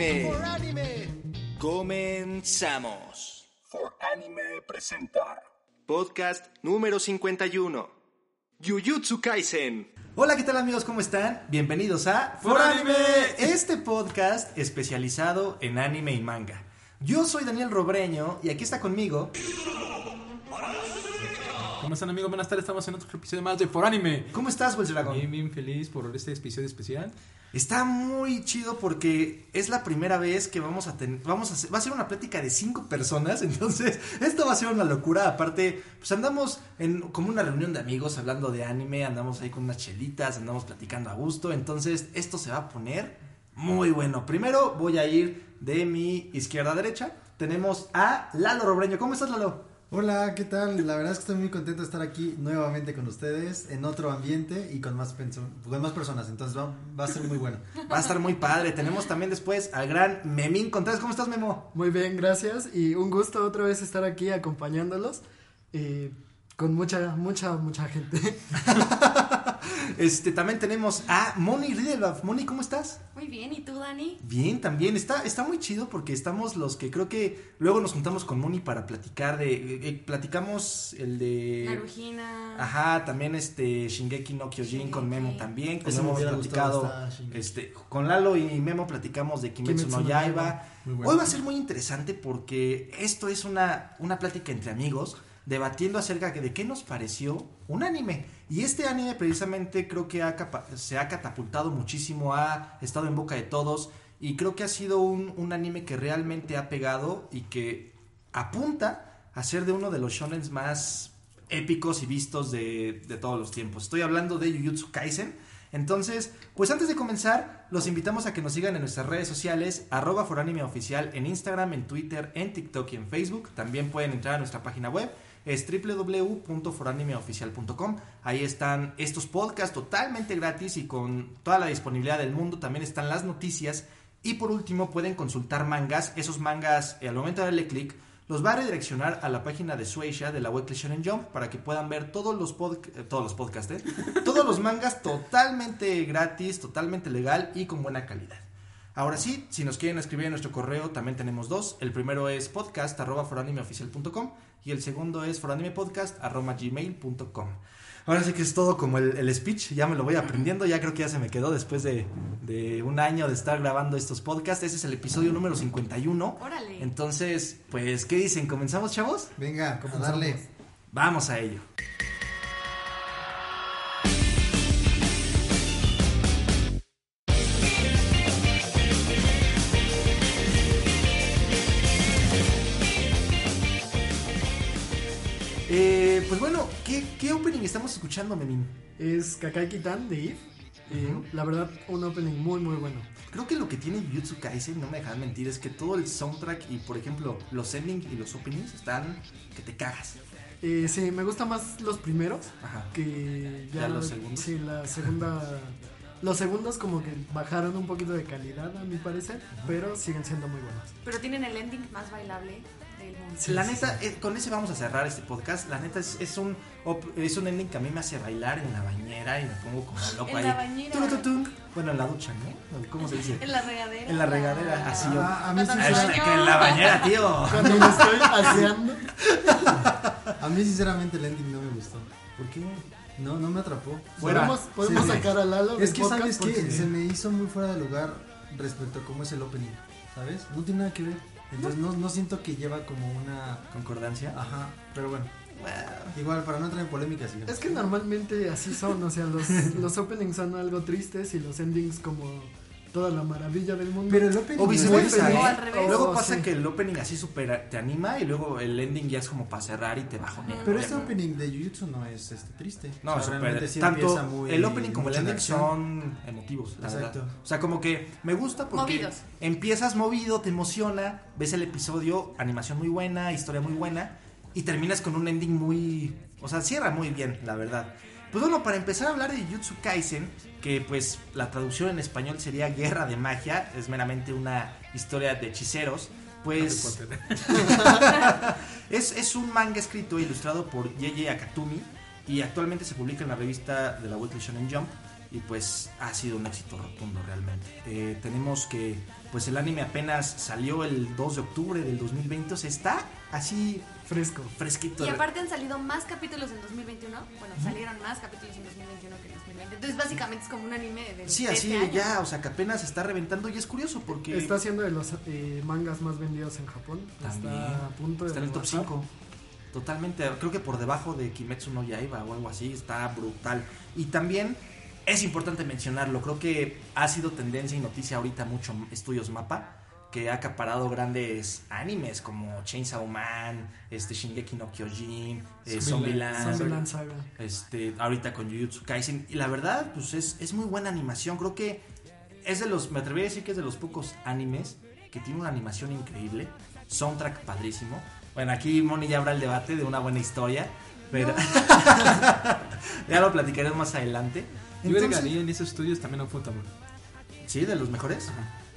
anime. Comenzamos. For Anime presenta Podcast número 51. Jujutsu Kaisen. Hola, ¿qué tal amigos? ¿Cómo están? Bienvenidos a For Anime. este podcast especializado en anime y manga. Yo soy Daniel Robreño y aquí está conmigo. ¿Cómo están amigos? Buenas tardes, estamos en otro episodio más de For Anime. ¿Cómo estás, Wells Dragón? Bien, bien feliz por este episodio especial. Está muy chido porque es la primera vez que vamos a tener, vamos a hacer, va a ser una plática de cinco personas, entonces esto va a ser una locura. Aparte, pues andamos en como una reunión de amigos hablando de anime, andamos ahí con unas chelitas, andamos platicando a gusto, entonces esto se va a poner muy bueno. Primero voy a ir de mi izquierda a derecha. Tenemos a Lalo Robreño. ¿Cómo estás, Lalo? Hola, ¿qué tal? La verdad es que estoy muy contento de estar aquí nuevamente con ustedes, en otro ambiente y con más, con más personas, entonces va, va a ser muy bueno. Va a estar muy padre. Tenemos también después al gran Memín Contreras. ¿Cómo estás, Memo? Muy bien, gracias. Y un gusto otra vez estar aquí acompañándolos. eh, con mucha, mucha, mucha gente. Este, también tenemos a Moni Riedelhoff. Moni, ¿cómo estás? Muy bien, ¿y tú, Dani? Bien, también. Está, está muy chido porque estamos los que creo que luego nos juntamos con Moni para platicar de... eh, eh, platicamos el de... Narujina. Ajá, también este Shingeki no Kyojin con Memo también. Con hemos platicado... Este, con Lalo y Memo platicamos de Kimetsu, Kimetsu no no Yaiba. Bueno. Hoy va a ser muy interesante porque esto es una, una plática entre amigos debatiendo acerca de qué nos pareció un anime. Y este anime precisamente creo que ha se ha catapultado muchísimo, ha estado en boca de todos y creo que ha sido un, anime que realmente ha pegado y que apunta a ser de uno de los shonens más épicos y vistos de, todos los tiempos. Estoy hablando de Jujutsu Kaisen. Entonces, pues antes de comenzar, los invitamos a que nos sigan en nuestras redes sociales, arroba foranime oficial en Instagram, en Twitter, en TikTok y en Facebook. También pueden entrar a nuestra página web, es www.foranimeoficial.com. Ahí están estos podcasts totalmente gratis y con toda la disponibilidad del mundo. También están las noticias. Y por último, pueden consultar mangas. Esos mangas, eh, al momento de darle clic, los va a redireccionar a la página de Suecia de la Weekly Shonen Jump para que puedan ver todos los, pod- eh, todos los podcasts, ¿eh? todos los mangas totalmente gratis, totalmente legal y con buena calidad. Ahora sí, si nos quieren escribir en nuestro correo, también tenemos dos. El primero es podcast arroba foranimeoficial.com y el segundo es foranimepodcast arroba gmail.com. Ahora sí que es todo como el, el speech, ya me lo voy aprendiendo, ya creo que ya se me quedó después de, de un año de estar grabando estos podcasts. Ese es el episodio número 51. Órale. Entonces, pues, ¿qué dicen? ¿Comenzamos, chavos? Venga, darle. Vamos a ello. ¿Qué, ¿qué opening estamos escuchando, Memín? es Kakai Kitan de Eve. eh, Ujú. La verdad, un opening muy, muy bueno. Creo que lo que tiene Jujutsu Kaisen, no me dejan mentir, es que todo el soundtrack y, por ejemplo, los endings y los openings están que te cagas. Eh, sí, me gustan más los primeros Ajá. que ya, ¿Ya los segundos? Sí, la segunda. Los segundos como que bajaron un poquito de calidad a mi parecer, pero siguen siendo muy buenos. Pero tienen el ending más bailable del mundo. Sí, la sí, neta, eh, con ese vamos a cerrar este podcast. La neta es, es un es un ending que a mí me hace bailar en la bañera y me pongo como loco En ahí. la bañera. Bueno, en la ducha, ¿no? ¿Cómo se dice? En la regadera. En la regadera, así yo. Ah, a, mí Hashtag en la bañera, tío. Cuando me estoy aseando. a mí sinceramente el ending no me gustó. ¿Por qué? No, no me atrapó. Fuera. Podemos, podemos Sí, sacar a Lalo Es que podcast sabes que se me hizo muy fuera de lugar respecto a cómo es el opening, ¿sabes? No tiene nada que ver. Entonces no, no siento que lleva como una... ¿Concordancia? Ajá, pero bueno. Bueno, Igual, para no entrar en polémicas. Es que normalmente así son, o sea, los, los openings son algo tristes y los endings como toda la maravilla del mundo. Pero el opening... O viceversa, ¿eh? al revés. Luego Oh, pasa sí. que el opening así super te anima y luego el ending ya es como para cerrar y te bajonea. Pero este opening de Jujutsu no es este, triste. No, O sea, realmente sí tanto empieza muy- el opening como el ending son emotivos, la Exacto. verdad. O sea, como que me gusta porque Movidos. empiezas movido, te emociona, ves el episodio, animación muy buena, historia muy buena y terminas con un ending muy, o sea, cierra muy bien, la verdad. Pues bueno, para empezar a hablar de Jujutsu Kaisen, que pues la traducción en español sería Guerra de Magia, es meramente una historia de hechiceros, pues es, es un manga escrito e ilustrado por Yeye Akatumi y actualmente se publica en la revista de la Weekly Shonen Jump y pues ha sido un éxito rotundo realmente. Eh, tenemos que pues el anime apenas salió el 2 de octubre del 2020, o sea, está así Fresco. fresquito. Y aparte han salido más capítulos en 2021. Bueno, salieron más capítulos en 2021 que en 2020. Entonces, básicamente es como un anime de, Sí, así este ya, o sea, que apenas está reventando y es curioso porque Está siendo de los eh, mangas más vendidos en Japón. También. Está a punto de está en el top rebasar. 5. Totalmente, creo que por debajo de Kimetsu no Yaiba o algo así, está brutal. Y también es importante mencionarlo, creo que ha sido tendencia y noticia ahorita mucho Estudios Mapa, que ha acaparado grandes animes como Chainsaw Man, este Shingeki no Kyojin, eh, Zombieland. Zombieland, Saga. este, ahorita con Jujutsu Kaisen. Y la verdad, pues es, es muy buena animación. Creo que es de los, me atrevería a decir que es de los pocos animes que tiene una animación increíble, soundtrack padrísimo. Bueno, aquí Moni ya habrá el debate de una buena historia, pero ya lo platicaremos más adelante. Yo Entonces- agregaría en esos estudios también a Ufotable. ¿Sí? ¿De los mejores?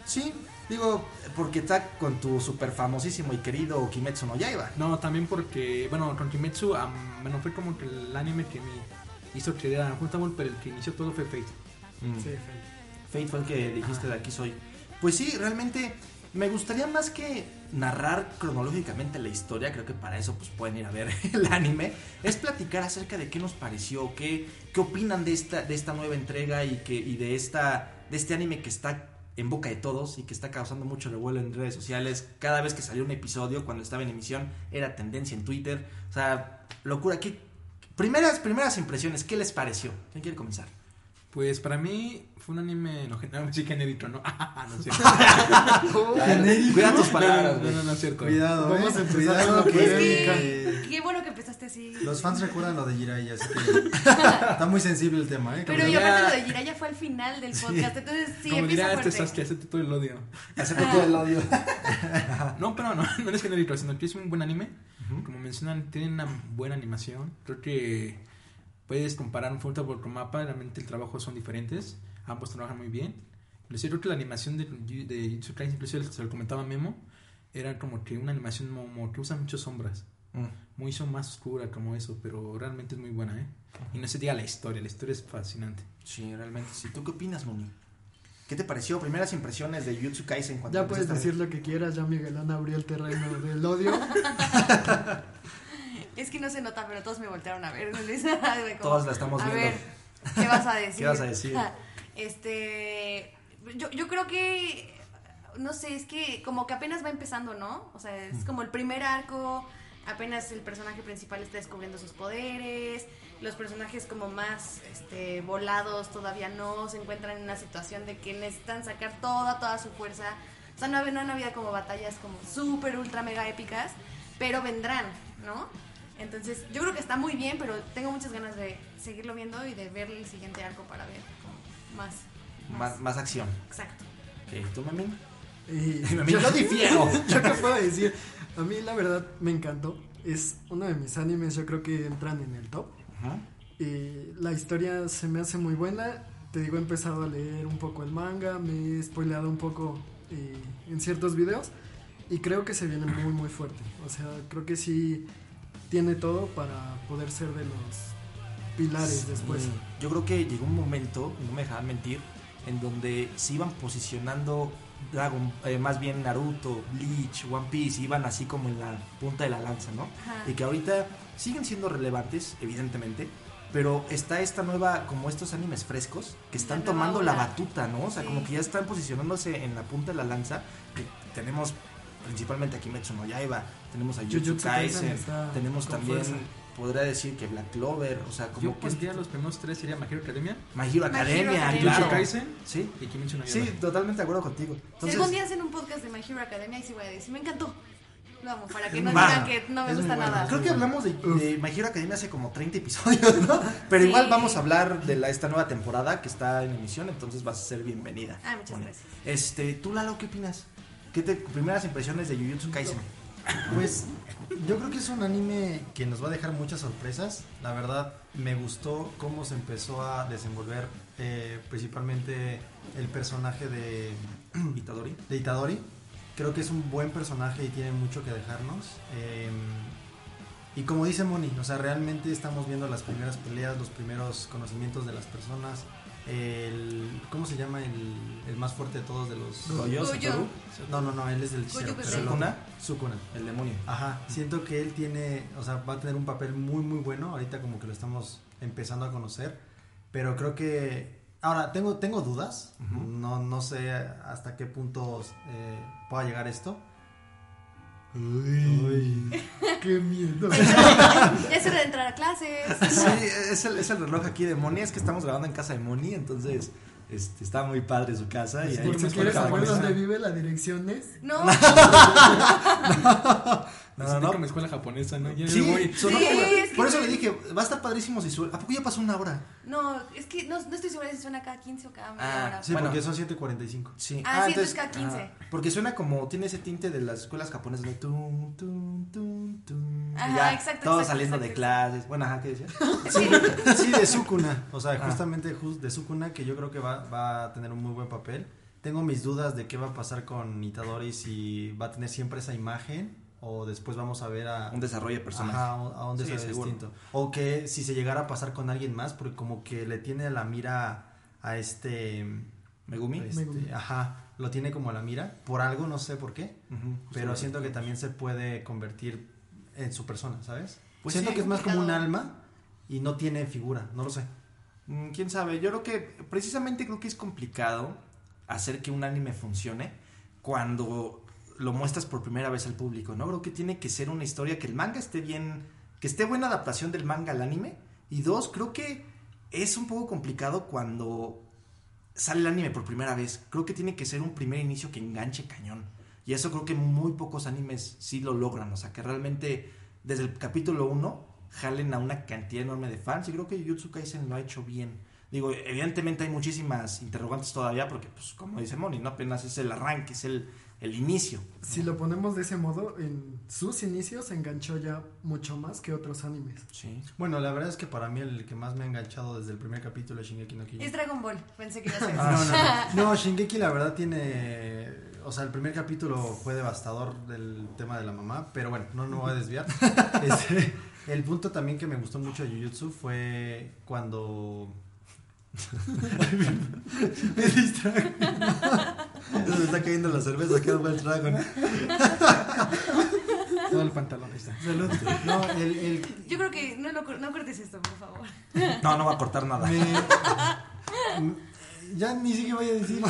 Sí, digo, porque está con tu super famosísimo y querido Kimetsu no Yaiba. No, también porque, bueno, con Kimetsu, am, bueno, fue como que el anime que me hizo creer a Ufotable, pero el que inició todo fue Fate. Mm. Sí, Fate. Fate fue el que dijiste de aquí soy. Pues sí, realmente me gustaría más que narrar cronológicamente la historia, creo que para eso pues pueden ir a ver el anime, es platicar acerca de qué nos pareció, qué, qué opinan de esta, de esta nueva entrega y, que, y de, esta, de este anime que está en boca de todos y que está causando mucho revuelo en redes sociales. Cada vez que salió un episodio, cuando estaba en emisión, era tendencia en Twitter. O sea, locura. ¿Qué, primeras, primeras impresiones, ¿qué les pareció? ¿Quién quiere comenzar? Pues para mí fue un anime, no, no sí genérico, ¿no? no es cierto. Cuida tus palabras. no, no, no, es cierto. Cuidado, Vamos eh. a empezar Cuidado que, polémica. que Qué bueno que empezaste así. los fans recuerdan lo de Jiraiya, así que está muy sensible el tema, ¿eh? Pero Como- y ya- aparte lo de Jiraiya fue al final del podcast. Entonces, sí, Como empieza dirá este. Sasuke, acepte todo el odio. Acepto todo el odio. No, pero no, no es genérico, sino que es un buen anime. Como mencionan, tiene una buena animación. Creo que puedes comparar un Fulltable con Mapa, realmente el trabajo son diferentes. Ambos trabajan muy bien. Inclusive creo que la animación de, de Jujutsu Kaisen, inclusive se lo comentaba Memo, era como que una animación como que usa muchas sombras. Muy son más oscura como eso, pero realmente es muy buena, ¿eh? Y no se diga la historia, la historia es fascinante. Sí, realmente sí. ¿Tú qué opinas, Moni? ¿Qué te pareció? Primeras impresiones de Jujutsu Kaisen cuando Ya puedes decir lo que quieras, ya Miguelón abrió el terreno del odio. Es que no se nota, pero todos me voltearon a ver. Como, Todos la estamos a viendo. ver, ¿qué vas a decir? ¿Qué vas a decir? Este. Yo, yo creo que. No sé, es que como que apenas va empezando, ¿no? O sea, es como el primer arco. Apenas el personaje principal está descubriendo sus poderes. Los personajes como más este, volados todavía no se encuentran en una situación de que necesitan sacar toda, toda su fuerza. O sea, no, no han habido como batallas como súper, ultra, mega épicas, pero vendrán, ¿no? Entonces, yo creo que está muy bien, pero tengo muchas ganas de seguirlo viendo y de ver el siguiente arco para ver como más. Más, más acción. Exacto. Ok, ¿Tú, Memín? Y Memín, yo difiero. ¿Yo qué puedo decir? A mí la verdad me encantó. Es uno de mis animes, yo creo que entran en el top. Ajá. Y la historia se me hace muy buena. Te digo, he empezado a leer un poco el manga, me he spoileado un poco eh, en ciertos videos. Y creo que se viene muy, muy fuerte. O sea, creo que sí tiene todo para poder ser de los pilares después. Yo creo que llegó un momento, no me dejaban mentir, en donde se iban posicionando Dragon, eh, más bien Naruto, Bleach, One Piece, iban así como en la punta de la lanza, ¿no? Ajá. Y que ahorita siguen siendo relevantes, evidentemente, pero está esta nueva, como estos animes frescos, que están La tomando la batuta, ¿no? O sea, Sí. como que ya están posicionándose en la punta de la lanza. que tenemos principalmente a Kimetsu no Yaiba, tenemos a Jujutsu Kaisen está tenemos también, fuerza. podría decir que Black Clover, o sea, como Yo que pondría los primeros tres, sería My Hero Academia, My Hero My Hero Academia, Academia. claro. Jujutsu Kaisen Sí, y Kimetsu no sí, totalmente de acuerdo contigo. si Entonces, algún día hacen un podcast de My Hero Academia, ahí sí voy a decir, me encantó. Lo amo, para que no digan que no me gusta bueno. nada. creo que hablamos de, de My Hero Academia hace como 30 episodios, ¿no? Pero Sí. igual vamos a hablar de la, esta nueva temporada que está en emisión, entonces vas a ser bienvenida. Ah, muchas gracias. Este, ¿tú Lalo qué opinas? ¿Qué te primeras impresiones de Jujutsu Kaisen? Pues yo creo que es un anime que nos va a dejar muchas sorpresas. La verdad me gustó cómo se empezó a desenvolver eh, principalmente el personaje de, Itadori. de Itadori. Creo que es un buen personaje y tiene mucho que dejarnos. Eh, y como dice Moni, o sea, realmente estamos viendo las primeras peleas, los primeros conocimientos de las personas. El ¿cómo se llama el, el más fuerte de todos de los Goyo, No, no, no, él es el hechicero, Sukuna, Sukuna. el demonio. Ajá, siento que él tiene, o sea, va a tener un papel muy, muy bueno. Ahorita como que lo estamos empezando a conocer. Pero creo que... Ahora, tengo, tengo dudas. No, no sé hasta qué punto eh, pueda llegar esto. Uy. Qué miedo. Ya es hora de entrar a clases. Sí, es el, es el reloj aquí de Moni. Es que estamos grabando en casa de Moni, entonces este, está muy padre su casa. Y ahí Por si me quieres saber dónde vive, la dirección es. No, No, No, no, no. como escuela japonesa, ¿no? Ya Sí, voy. sonó Sí, como- es que- por eso le dije, va a estar padrísimo si sube. ¿A poco ya pasó una hora? no, es que no, no estoy segura si suena cada 15 o cada media Ah, hora. Sí, Bueno. porque son 7.45. Sí. Ah, sí, entonces cada 15. ajá, porque suena como, tiene ese tinte de las escuelas japonesas de tum, tum, tum, tum. Ajá, ya, exacto, Todos exacto, saliendo de exacto. clases. Bueno, ajá, ¿qué decías? Sí. Sí, de Sukuna. O sea, Ah. justamente jus- de Sukuna, que yo creo que va, va a tener un muy buen papel. Tengo mis dudas de qué va a pasar con Itadori, si va a tener siempre esa imagen o después vamos a ver a... Un desarrollo de personaje. Ajá, a un- Sí, desarrollo distinto. O que si se llegara a pasar con alguien más, porque como que le tiene la mira a este... Megumi. este, Megumi. ajá, lo tiene como a la mira. Por algo, no sé por qué. Pero siento que también se puede convertir en su persona, ¿sabes? Pues siento sí, que es más como un alma y no tiene figura, no lo sé. Mm, Quién sabe, yo creo que precisamente creo que es complicado hacer que un anime funcione cuando lo muestras por primera vez al público, ¿no? Creo que tiene que ser una historia que el manga esté bien, que esté buena adaptación del manga al anime. Y dos, creo que es un poco complicado cuando sale el anime por primera vez. Creo que tiene que ser un primer inicio que enganche cañón. Y eso creo que muy pocos animes sí lo logran. O sea, que realmente desde el capítulo 1 jalen a una cantidad enorme de fans. Y creo que Jujutsu Kaisen lo ha hecho bien. Digo, evidentemente hay muchísimas interrogantes todavía porque, pues, como dice Moni, ¿no? Apenas es el arranque, es el, el inicio. Si lo ponemos de ese modo, en sus inicios se enganchó ya mucho más que otros animes. Sí. Bueno, la verdad es que para mí el que más me ha enganchado desde el primer capítulo es Shingeki no Kyojin. Es Dragon Ball, pensé que iba a ser. No, no, no. No, Shingeki la verdad tiene... O sea, el primer capítulo fue devastador del tema de la mamá, pero bueno, no, no voy a desviar. Este, el punto también que me gustó mucho de Jujutsu fue cuando... me distraje. Se está cayendo la cerveza, qué buen trago. ¿no? Todo el pantalón ahí está. Salud. No, el, el, Yo creo que no, lo, no cortes esto, por favor. No, no va a cortar nada. Me- ya ni siquiera voy a decir.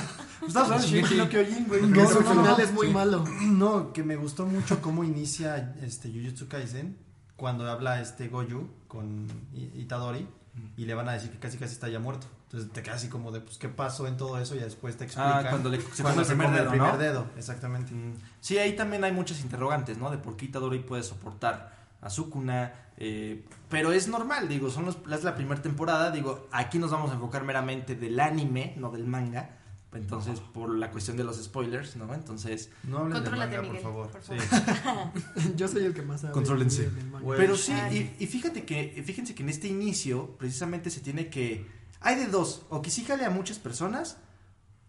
Estamos hablando de Shingeki no Kyojin, güey. Que No, final es muy malo. No, que me gustó mucho cómo inicia este Jujutsu Kaisen cuando habla este Goju con I- Itadori y le van a decir que casi casi está ya muerto. Entonces te quedas así como de pues qué pasó en todo eso y después te explican Ah, cuando le se cuando come el primer dedo, el primer ¿no? dedo, exactamente. Mm, Sí, ahí también hay muchas interrogantes, ¿no? De por qué Itadori puede soportar a Sukuna. eh, pero es normal, digo, son los, es la primera temporada. Digo, aquí nos vamos a enfocar meramente del anime, no del manga. Entonces, por la cuestión de los spoilers, ¿no? Entonces, No hablen de manga, Miguel, por favor. por Sí. Yo soy el que más sabe. Contrólense. Pero sí, y fíjate que, fíjense que en este inicio, precisamente se tiene que. Hay de dos, o que sí jale a muchas personas,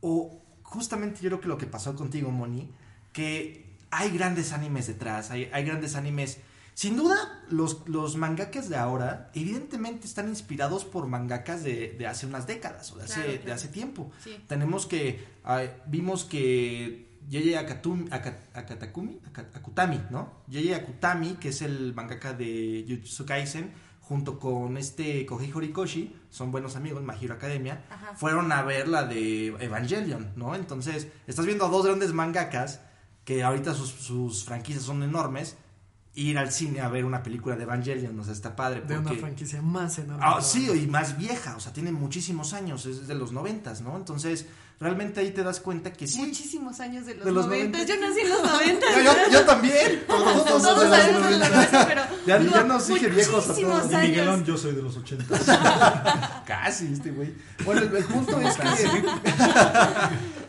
o justamente yo creo que lo que pasó contigo, Moni, que hay grandes animes detrás, hay, hay grandes animes. Sin duda, los, los mangakas de ahora, evidentemente están inspirados por mangakas de, de hace unas décadas, o de hace, Claro, de hace tiempo. Sí. Tenemos que. vimos que. Yeye Akatumi, Aka- Akatakumi, Aka- Akutami, ¿no? Yeye Akutami, que es el mangaka de Jujutsu Kaisen, junto con este Kohei Horikoshi, son buenos amigos, My Hero Academia, Ajá. fueron a ver la de Evangelion, ¿no? Entonces, estás viendo a dos grandes mangakas que ahorita sus, sus franquicias son enormes. Ir al cine a ver una película de Evangelion, o sea, está padre. De una porque- franquicia más enorme. Ah, sí, y más vieja, o sea, tiene muchísimos años, es de los noventas, ¿no? Entonces, realmente ahí te das cuenta que sí. Muchísimos años de los, De los 90. 90. Yo nací en los 90. Yo, yo- yo también. Todos, Todos los sabemos de 90. lo nuestro, pero. Ya- ya nos dije viejos a todos. Y años. Miguelón, yo soy de los 80. Casi, este güey. Bueno, el, el punto es que.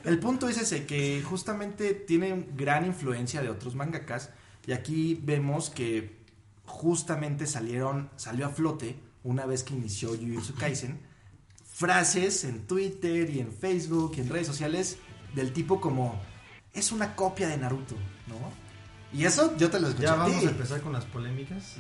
el punto es ese, que justamente tiene gran influencia de otros mangakas. Y aquí vemos que justamente salieron, salió a flote una vez que inició Jujutsu Kaisen. Frases en Twitter y en Facebook y en redes sociales del tipo como es una copia de Naruto, ¿no? Y eso yo te lo escuché Ya a vamos ti. a empezar con las polémicas.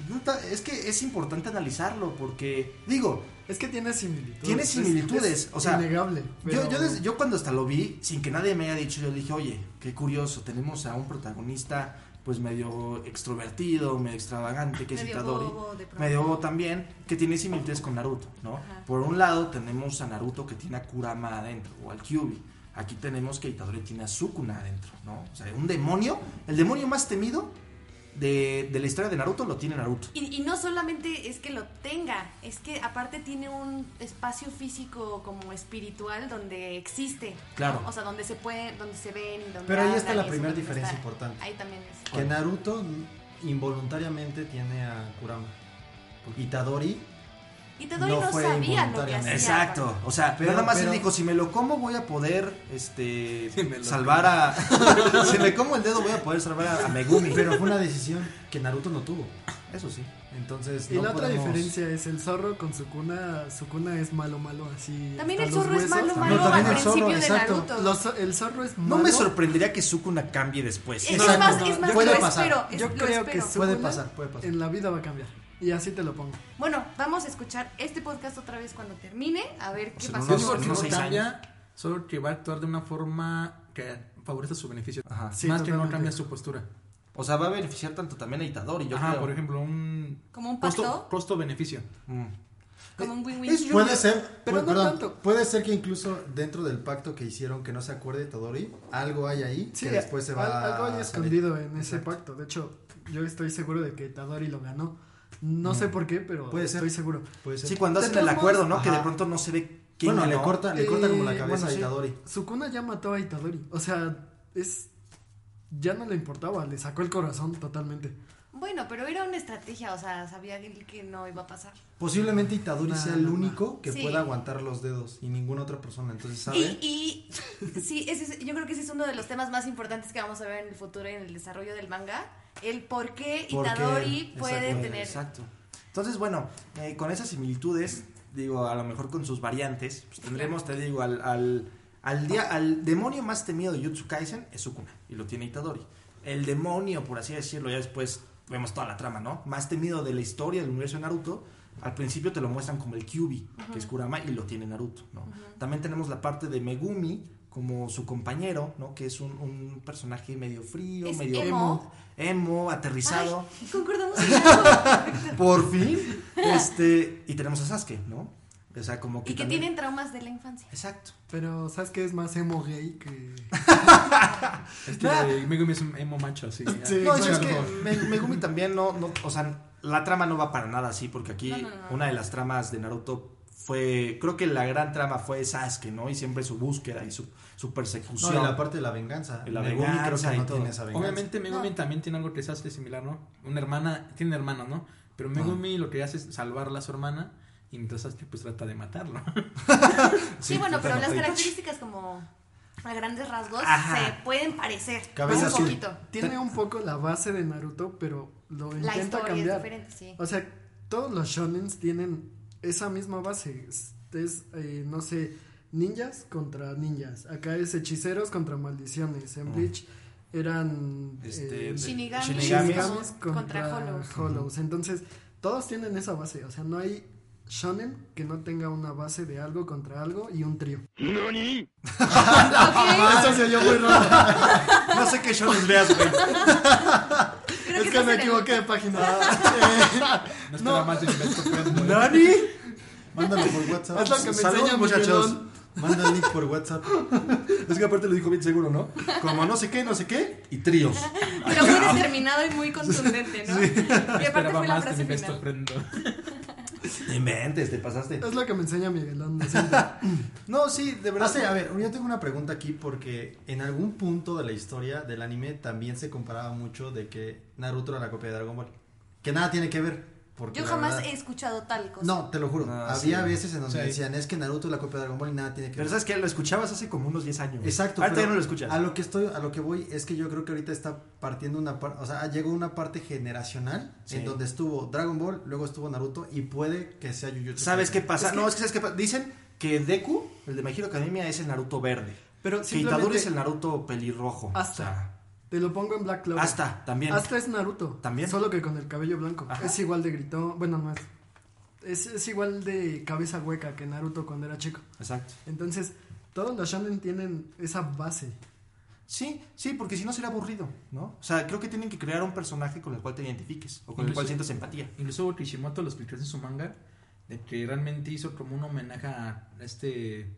Es que es importante analizarlo porque, digo, Es que tiene similitudes. Tiene es- similitudes, es o sea, innegable. Yo, yo, desde- yo cuando hasta lo vi, sin que nadie me haya dicho, yo dije, oye, qué curioso, tenemos a un protagonista pues medio extrovertido, medio extravagante, que es Medio Itadori, bobo, medio bobo también, que tiene similitudes con Naruto, ¿no? Ajá. Por un lado tenemos a Naruto que tiene a Kurama adentro, o al Kyuubi. Aquí tenemos que Itadori tiene a Sukuna adentro, ¿no? O sea, un demonio, el demonio más temido de, de la historia de Naruto lo tiene Naruto. Y, y no solamente es que lo tenga, es que aparte tiene un espacio físico como espiritual donde existe. ¿no? Claro. O sea, donde se puede, donde se ven, donde Pero ahí está la y primera diferencia está. importante. Ahí también es. Que Naruto involuntariamente tiene a Kurama. Itadori Y Tadori No no, fue sabía lo que hacía. Exacto, o sea, Pero- nada más pero- él dijo, si me lo como voy a poder, este, Si me salvar a, si me como el dedo voy a poder salvar a, a Megumi. Pero fue una decisión que Naruto no tuvo. Eso sí. Entonces, Y no la otra podemos- diferencia es el zorro con su cuna. Su cuna es malo, malo, así. También hasta el zorro es malo, No, malo también al el zorro, principio de exacto. Naruto. Los- el zorro es No malo. me sorprendería que Sukuna cambie después. Es Exacto, más, no, es más, puede lo pasar. espero. es- Yo lo creo que espero. su Puede cuna pasar, puede pasar. En la vida va a cambiar. Y así te lo pongo. Bueno, vamos a escuchar este podcast otra vez cuando termine, a ver qué Pues en pasó. Solo que unos no seis cambia, solo que va a actuar de una forma que favorece su beneficio. Ajá. Sí, Más que no cambia su postura. O sea, va a beneficiar tanto también a Itadori, yo Ajá, creo. por ejemplo, un Como un costo, pacto, costo-beneficio. Mm. como un win-win. Puede ser, pero pu- no perdón, tanto. puede ser que incluso dentro del pacto que hicieron que no se acuerde Todori, algo hay ahí Sí, que después se va al- algo hay escondido en ese Exacto. pacto. De hecho, yo estoy seguro de que Tadori lo ganó. No sé por qué, pero Puede ser. estoy seguro. Puede ser. Sí, cuando hacen el acuerdo, ¿no? Que de pronto no se ve quién bueno, le corta, le corta como la Eh, cabeza bueno, a sí. Itadori. Sukuna ya mató a Itadori. O sea, es. Ya no le importaba, le sacó el corazón totalmente. Bueno, pero era una estrategia, o sea, sabía él que no iba a pasar. Posiblemente Itadori No, sea el no. único que Sí. pueda aguantar los dedos y ninguna otra persona. Entonces, ¿sabe? Y, y sí, ese es- yo creo que ese es uno de los temas más importantes que vamos a ver en el futuro en el desarrollo del manga. El por qué. Itadori puede Exacto, tener... Exacto. Entonces, bueno, eh, con esas similitudes, digo, a lo mejor con sus variantes, pues tendremos, te digo, al, al, al, dia- al demonio más temido de Jutsu Kaisen es Sukuna, y lo tiene Itadori. El demonio, por así decirlo, ya después vemos toda la trama, ¿no? Más temido de la historia del universo de Naruto, al principio te lo muestran como el Kyubi, que es Kurama, y lo tiene Naruto, ¿no? También tenemos la parte de Megumi como su compañero, ¿no? Que es un, un personaje medio frío, Es medio emo. emo, aterrizado. Ay, concordamos en algo. Por fin. Este, y tenemos a Sasuke, ¿no? O sea, como que Y que también- tienen traumas de la infancia. Exacto. Pero, ¿sabes qué es más emo gay que.? Es que Megumi es un emo macho, así. Sí, No, es que Me- Megumi también no, no, o sea, la trama no va para nada así, porque aquí No, no, no, no. una de las tramas de Naruto fue, creo que la gran trama fue Sasuke, ¿no? Y siempre su búsqueda y su, su No, persecución. y la parte de la venganza. Y la Megumi creo venganza que y no todo. tiene esa venganza. Obviamente Megumi No. también tiene algo que se hace similar, ¿no? Una hermana, tiene hermano, ¿no? Pero Megumi lo que hace es salvarla a su hermana y mientras Sasuke pues trata de matarlo. Sí, bueno, pero las características como a grandes rasgos Ajá. se pueden parecer Cabeza un azul. poquito. Tiene un poco la base de Naruto, pero lo La intenta historia cambiar. es diferente, sí. O sea, todos los shonens tienen esa misma base. Es, es, eh, no sé, ninjas contra ninjas. Acá es hechiceros contra maldiciones. En Bleach eran Este, eh, de- Shinigamis, Shinigamis. shinigamis contra, contra, Hollows. hollows. Entonces, todos tienen esa base. O sea, no hay shonen que no tenga una base de algo contra algo y un trío. Eso se oyó muy raro. No sé qué shows veas, güey. Que me equivoqué de página. No esperaba más de Prendo. ¿Nani? Mándalo por WhatsApp. Es lo que me enseña muchachos. Manda el link por WhatsApp. Es que aparte lo dijo bien seguro, ¿no? Como no sé qué, no sé qué, y tríos. Pero muy determinado y muy contundente, ¿no? Y aparte Esperaba fue la frase final. Prendo. Inventes, te pasaste. Es lo que me enseña siempre. No, sí, de verdad. Ah, sí, a ver, yo tengo una pregunta aquí porque en algún punto de la historia del anime también se comparaba mucho de que Naruto era la copia de Dragon Ball. Que nada tiene que ver. Porque Yo jamás verdad- he escuchado tal cosa. No, te lo juro. Ah, Había sí. veces en donde Sí. decían, es que Naruto es la copia de Dragon Ball y nada tiene que Pero ver. sabes que lo escuchabas hace como unos 10 años. Exacto. Ahorita pero ya no lo escuchas. A lo que estoy, a lo que voy es que yo creo que ahorita está partiendo una parte, o sea, llegó una parte generacional Sí. en donde estuvo Dragon Ball, luego estuvo Naruto y puede que sea Jujutsu. ¿Sabes qué pasa? Es que- No, es que ¿sabes qué pasa? Dicen que Deku, el de My Hero Academia, es el Naruto verde. Pero Que es el Naruto pelirrojo. Hasta. O sea, Te lo pongo en Black Clover. Hasta, también. Hasta es Naruto. También. Solo que con el cabello blanco. Ajá. Es igual de gritón. Bueno, no es. es. Es igual de cabeza hueca que Naruto cuando era chico. Exacto. Entonces, todos los shonen tienen esa base. Sí, sí, porque si no sería aburrido, ¿no? O sea, creo que tienen que crear un personaje con el cual te identifiques o con el cual sientas empatía. Incluso Kishimoto lo explicó en su manga, de que realmente hizo como un homenaje a este...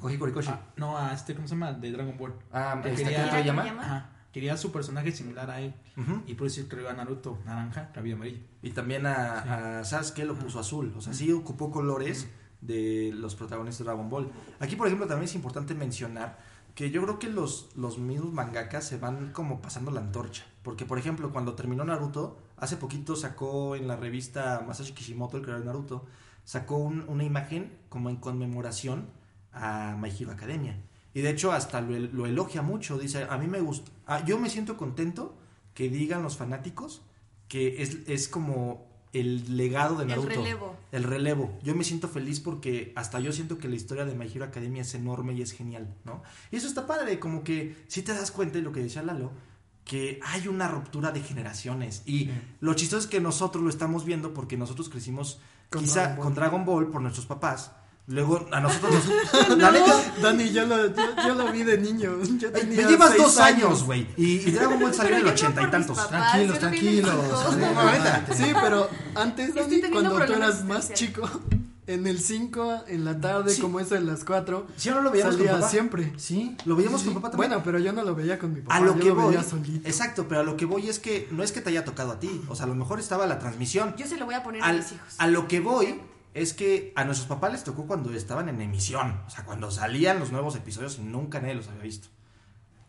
Koji Horikoshi. no, a este, ¿cómo se llama? De Dragon Ball. Ah, que este, quería-. Toriyama. Ajá, quería su personaje similar a él. Ujú. Y por eso creó a Naruto naranja, cabello amarillo. Y también a, a Sasuke lo puso azul. O sea, sí ocupó colores de los protagonistas de Dragon Ball. Aquí, por ejemplo, también es importante mencionar que yo creo que los, los mismos mangakas se van como pasando la antorcha. Porque, por ejemplo, cuando terminó Naruto, hace poquito sacó en la revista Masashi Kishimoto, el creador de Naruto, sacó un- una imagen como en conmemoración a My Hero Academia. Y de hecho hasta lo, el- lo elogia mucho. Dice, a mí me gusta, ah, yo me siento contento que digan los fanáticos que es, es como el legado de El Naruto. relevo. El relevo. Yo me siento feliz porque hasta yo siento que la historia de My Hero Academia es enorme y es genial, ¿no? Y eso está padre, como que si te das cuenta de lo que decía Lalo, que hay una ruptura de generaciones. Y lo chistoso es que nosotros lo estamos viendo porque nosotros crecimos Con quizá Dragon con Dragon Ball por nuestros papás. Luego a nosotros nos... La neta, Dani, yo lo, yo, yo lo vi de niño. Yo tenía me llevas seis dos años, güey. Y, y Dragon Ball salió en el ochenta y tantos. papás. Tranquilos, tranquilos. No. Sí, pero antes, Dani, cuando tú eras más chico, en el 5, en la tarde, Sí. como eso de las 4, ¿Sí o no lo veíamos con salía papá? siempre. Sí. Lo veíamos Sí, con papá también. Bueno, pero yo no lo veía con mi papá. a lo yo que lo voy, veía solito. exacto, pero a lo que voy es que no es que te haya tocado a ti, o sea, a lo mejor estaba la transmisión. Yo se lo voy a poner a Al- mis hijos. a lo que voy es que a nuestros papás les tocó cuando estaban en emisión, o sea, cuando salían los nuevos episodios y nunca nadie los había visto.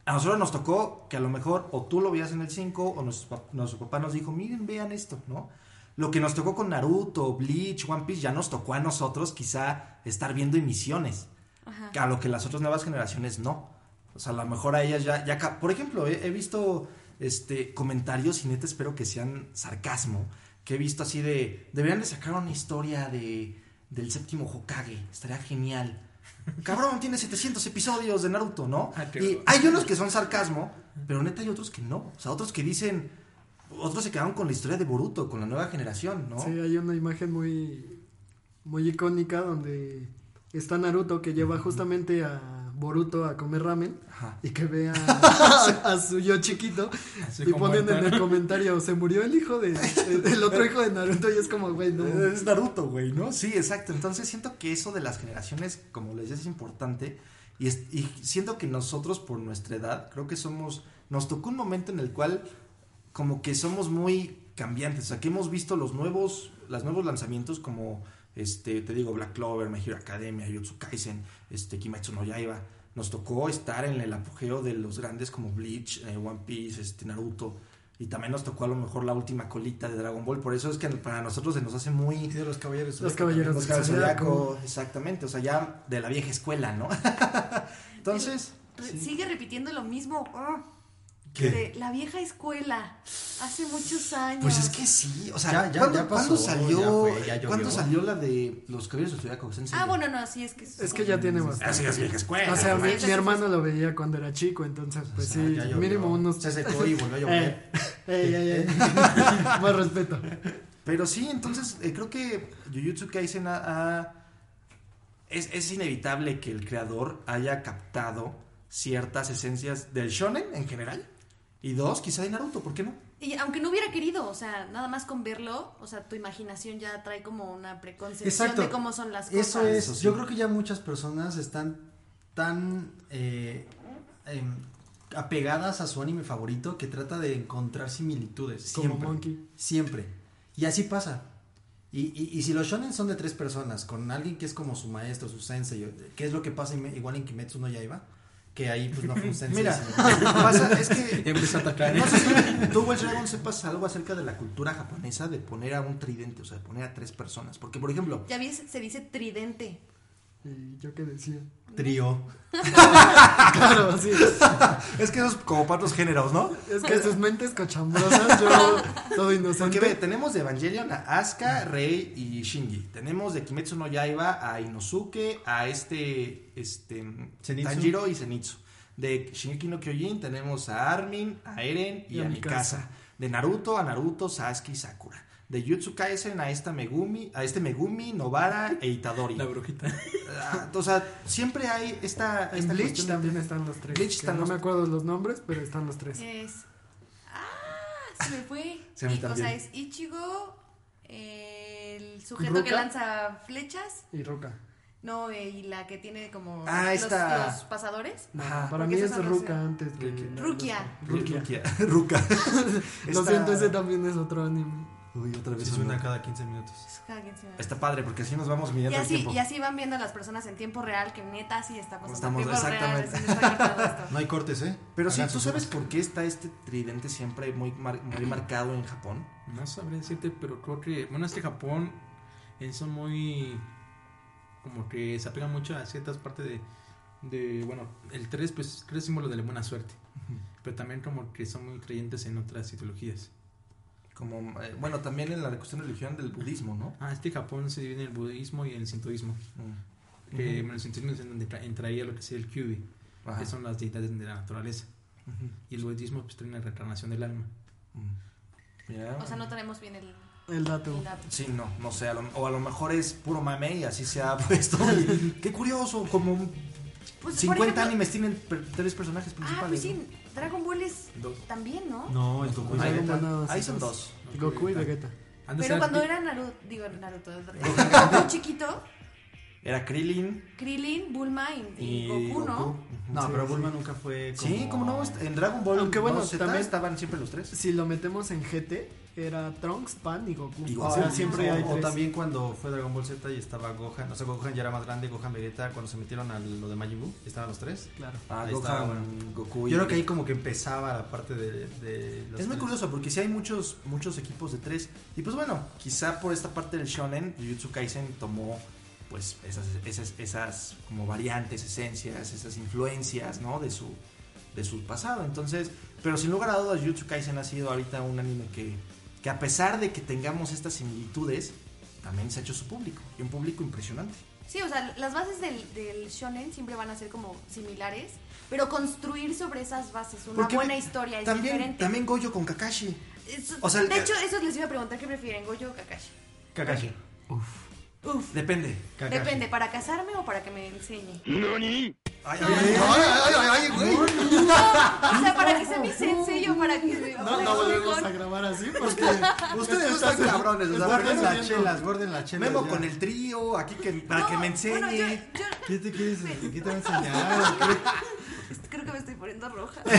A nosotros nos tocó que a lo mejor o tú lo veías en el 5 o nuestro, nuestro papá nos dijo, miren, vean esto, ¿no? Lo que nos tocó con Naruto, Bleach, One Piece, ya nos tocó a nosotros quizá estar viendo emisiones. Ajá. A lo que las otras nuevas generaciones no. O sea, a lo mejor a ellas ya... ya por ejemplo, he, he visto este comentarios y neta espero que sean sarcasmo. Que he visto así de... Deberían de sacar una historia de del séptimo Hokage. Estaría genial. Cabrón, tiene 700 episodios de Naruto, ¿no? Ah, y hay unos que son sarcasmo, pero neta hay otros que no. O sea, otros que dicen... Otros se quedaron con la historia de Boruto, con la nueva generación, ¿no? Sí, hay una imagen muy, muy icónica donde está Naruto que lleva justamente a Boruto a comer ramen Ajá. y que ve a, a su yo chiquito Así y ponen en el comentario, se murió el hijo de el otro hijo de Naruto y es como, güey, no. Es Naruto, güey, ¿no? Sí, exacto. Entonces siento que eso de las generaciones, como les decía, es importante. Y, es- y siento que nosotros, por nuestra edad, creo que somos. Nos tocó un momento en el cual, como que somos muy cambiantes. O sea, que hemos visto los nuevos, los nuevos lanzamientos, como este, te digo, Black Clover, My Hero Academia, Jujutsu Kaisen, este, Kimetsu no Yaiba. Nos tocó estar en el apogeo de los grandes como Bleach, eh, One Piece, este, Naruto. Y también nos tocó a lo mejor la última colita de Dragon Ball. Por eso es que para nosotros se nos hace muy Y de los caballeros. Los caballeros los Caballeros exactamente, o sea, ya de la vieja escuela, ¿no? Entonces, Sigue repitiendo lo mismo. ah, ¿Qué? de la vieja escuela. Hace muchos años. pues es que sí, o sea, Ya, ya, ¿cuándo, ya pasó, cuándo salió, ya fue. ¿cuándo salió la de los Caballeros del Zodiaco? Ah, bueno, no, sí, es que. Es que ya tiene bastante. Así es vieja escuela. O sea, mi, hermano lo veía cuando era chico, entonces pues O sea, sí, llovió. mínimo unos... Se secó y volvió a llover. Ey, ey, ey. Más respeto. Pero sí, entonces eh, creo que Jujutsu Kaisen ha, ha- es, es inevitable que el creador haya captado ciertas esencias del shonen en general. Y dos, quizá de Naruto, ¿por qué no? Y aunque no hubiera querido, o sea, nada más con verlo, o sea, tu imaginación ya trae como una preconcepción Exacto. de cómo son las cosas. Eso es. Eso sí. Yo creo que ya muchas personas están tan eh, em, apegadas a su anime favorito que trata de encontrar similitudes. Como Siempre. Monkey. Siempre. Y así pasa. Y, y, y si los shonen son de tres personas, con alguien que es como su maestro, su sensei, ¿qué es lo que pasa igual en Kimetsu no Yaiba? Que ahí pues no fue un sensei. Mira, pasa, es que Ya empezó a atacar. ¿eh? No sé si tú, Welsh Dragon, sepas algo acerca de la cultura japonesa de poner a un tridente, o sea, de poner a tres personas. Porque, por ejemplo, Ya ves, se dice tridente. ¿Y yo qué decía? Trío. Claro, sí. es que eso es como para otros géneros, ¿no? Es que sus mentes cochambrosas, yo todo Porque inocente. ve, tenemos de Evangelion a Asuka, Rei y Shinji. Tenemos de Kimetsu no Yaiba a Inosuke, a este, este, Zenitsu. Tanjiro y Zenitsu. De Shingeki no Kyojin tenemos a Armin, a Eren y, Y a a Mikasa. Mikasa. De Naruto a Naruto, Sasuke y Sakura. De Jutsu Kaisen a esta Megumi, a este Megumi, Novara e Itadori. La brujita. Ah, o sea, siempre hay esta, En esta Bleach cuestión de- también están los tres. Bleach están no los- me acuerdo los nombres, pero están los tres. Es. Ah, se me fue. Se me Y- o sea, es Ichigo, el sujeto Ruka. que lanza flechas. Y Ruka. No, eh, y la que tiene como Ah, los, esta- los pasadores. Ajá. para mí es Ruka antes de. Rukia. Rukia. Ruka. Lo siento, ese también es otro anime. Uy, otra vez uno. suena cada 15 minutos. Cada quien se va. Está padre porque así nos vamos Y midiendo el así, tiempo. y así van viendo las personas en tiempo real, que neta sí estamos, Estamos- en tiempo exactamente. real. está esto. No hay cortes, ¿eh? Pero sí, Hagan ¿tú sus sabes por qué está este tridente siempre muy, mar- muy marcado en Japón? No sabré decirte, pero creo que. Bueno, es que Japón son muy. Como que se apegan mucho a ciertas partes de. de bueno, el 3, pues, 3 es símbolo de la buena suerte. Pero también, como que son muy creyentes en otras ideologías. Como, eh, bueno, también en la cuestión de religión del budismo, ¿no? Ah, este Japón se divide en el budismo y en el sintoísmo. Mm. Que bueno, el sintoísmo es en donde tra- entraría lo que sería el kyubi, Ajá. que son las deidades de la naturaleza. Ujú. Y el budismo, pues, trae una reencarnación del alma. Mm. Mira. O sea, no tenemos bien el, El dato. el dato. Sí, no, no sé, a lo- o a lo mejor es puro mame y así se ha puesto. Y qué curioso, como Pues, por 50 ejemplo- animes tienen per- tres personajes Ah, principales. pues sí, Dragon Dos. también, ¿no? No, el Goku y ¿no? Vegeta. Ahí son dos. dos. Goku y Vegeta. Pero cuando era Naruto, digo Naruto, Goku chiquito, Era Krillin Krillin, Bulma y, y y Goku, ¿no? No, Sí, pero sí. Bulma nunca fue como... Sí, como no, en Dragon Ball Aunque bueno, 2Z también- estaban siempre los tres. Si lo metemos en GT, era Trunks, Pan y Goku. Y siempre o, hay o tres. también cuando fue Dragon Ball Z y estaba Gohan, o sea, Gohan ya era más grande, Gohan Vegeta, cuando se metieron a lo de Majin Buu, estaban los tres. Claro. Ah, Ahí Gohan, estaba, bueno. Goku y- Yo creo que ahí como que empezaba la parte de, de los Es muy tres. curioso porque sí hay muchos muchos equipos de tres. Y pues bueno, quizá por esta parte del shonen, Jujutsu Kaisen tomó pues esas, esas, esas como variantes, esencias, esas influencias, ¿no? De su, de su pasado. Entonces, pero sin lugar a dudas, Jujutsu Kaisen ha sido ahorita un anime que, que a pesar de que tengamos estas similitudes, también se ha hecho su público. Y un público impresionante. Sí, o sea, las bases del, del shonen siempre van a ser como similares, pero construir sobre esas bases una Porque buena historia es También, diferente. también Goyo con Kakashi. Eso- o sea, de el- hecho, eso les iba a preguntar qué prefieren, Goyo o Kakashi. Kakashi. Uf, Depende. Kakashi. depende, ¿para casarme o para que me enseñe? Ay, ay, ay, ay, ay, ay, güey. O sea, para que sea mi sensei o para que... No, no volvemos a grabar así porque Ustedes no están cabrones, o sea, Guarden las chelas, guarden las chelas. Memo ya. con el trío, aquí que, para No, que me enseñe. bueno, yo- yo- ¿Qué te quieres ¿Qué te va a enseñar? Creo que me estoy poniendo roja.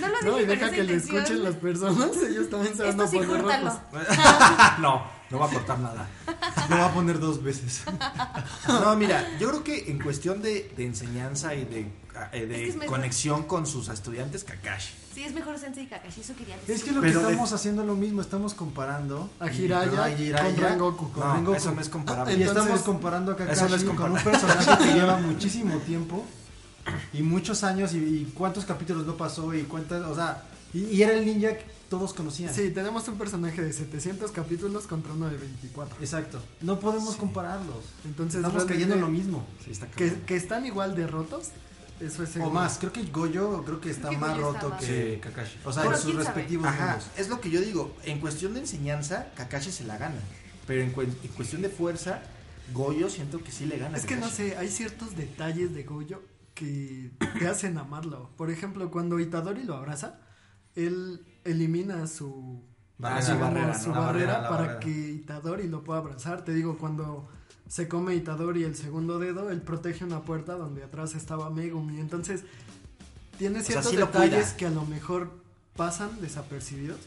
No lo dije No, y deja que le escuchen las personas. Ellos también se van Esto a sí, poner córtalo. rojos. no, no va a cortar nada. Lo va a poner dos veces. No, mira, yo creo que en cuestión de, de enseñanza y de, eh, de Es que es mejor. conexión con sus estudiantes, Kakashi. Sí, es mejor sensei Kakashi, eso quería decir. Es que lo Pero que de- estamos haciendo es lo mismo, estamos comparando A y- Jiraiya con Rengoku. con No, Rengoku. eso no es comparable. Y Entonces, estamos comparando a Kakashi eso no es con un comparable. personaje que lleva muchísimo tiempo y muchos años y, y cuántos capítulos no pasó y cuántas, o sea, y, y era el ninja que todos conocían. Sí, tenemos un personaje de 700 capítulos contra uno de 24. Exacto. No podemos compararlos. Entonces, Estamos cayendo en lo mismo. Sí, está Que, que están igual de rotos, eso es O más, creo que Goyo creo que está Creo que más Goyo roto que Kakashi. O sea, en sus respectivos Ajá, es lo que yo digo. En cuestión de enseñanza, Kakashi se la gana. Pero en, cuestión de fuerza, Goyo siento que sí le gana. a Es que no sé, hay ciertos detalles de Goyo que te hacen amarlo. Por ejemplo, cuando Itadori lo abraza, él elimina su Barrera, su barrera, su ¿no? La barrera barrera, la para barrera. que Itadori lo pueda abrazar. Te digo, cuando se come Itadori el segundo dedo, él protege una puerta donde atrás estaba Megumi. Entonces, tiene sea, ciertos sí detalles que a lo mejor pasan desapercibidos,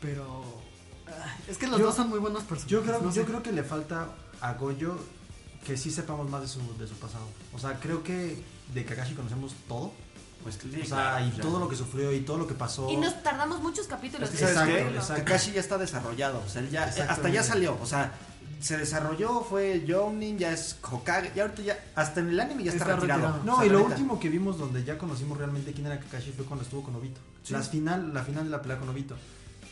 pero ah, es que los Yo- dos son muy buenos personajes. Yo creo, no yo sé. creo que le falta a Goyo que sí sepamos más de su, de su pasado. O sea, creo que de Kakashi conocemos todo. Pues, sí, o sea, claro, y ya. todo lo que sufrió y todo lo que pasó. Y nos tardamos muchos capítulos. Es que, en ¿sabes Exacto, qué? descubrirlo. exacto. Kakashi ya está desarrollado. O sea, él ya, hasta Exactamente. ya salió. O sea, se desarrolló, fue Jounin, ya es Hokage. Ya ahorita ya, hasta en el anime ya está, Está retirado. retirado. No, O sea, y lo neta. último que vimos donde ya conocimos realmente quién era Kakashi fue cuando estuvo con Obito. Sí. Las final, la final de la pelea con Obito.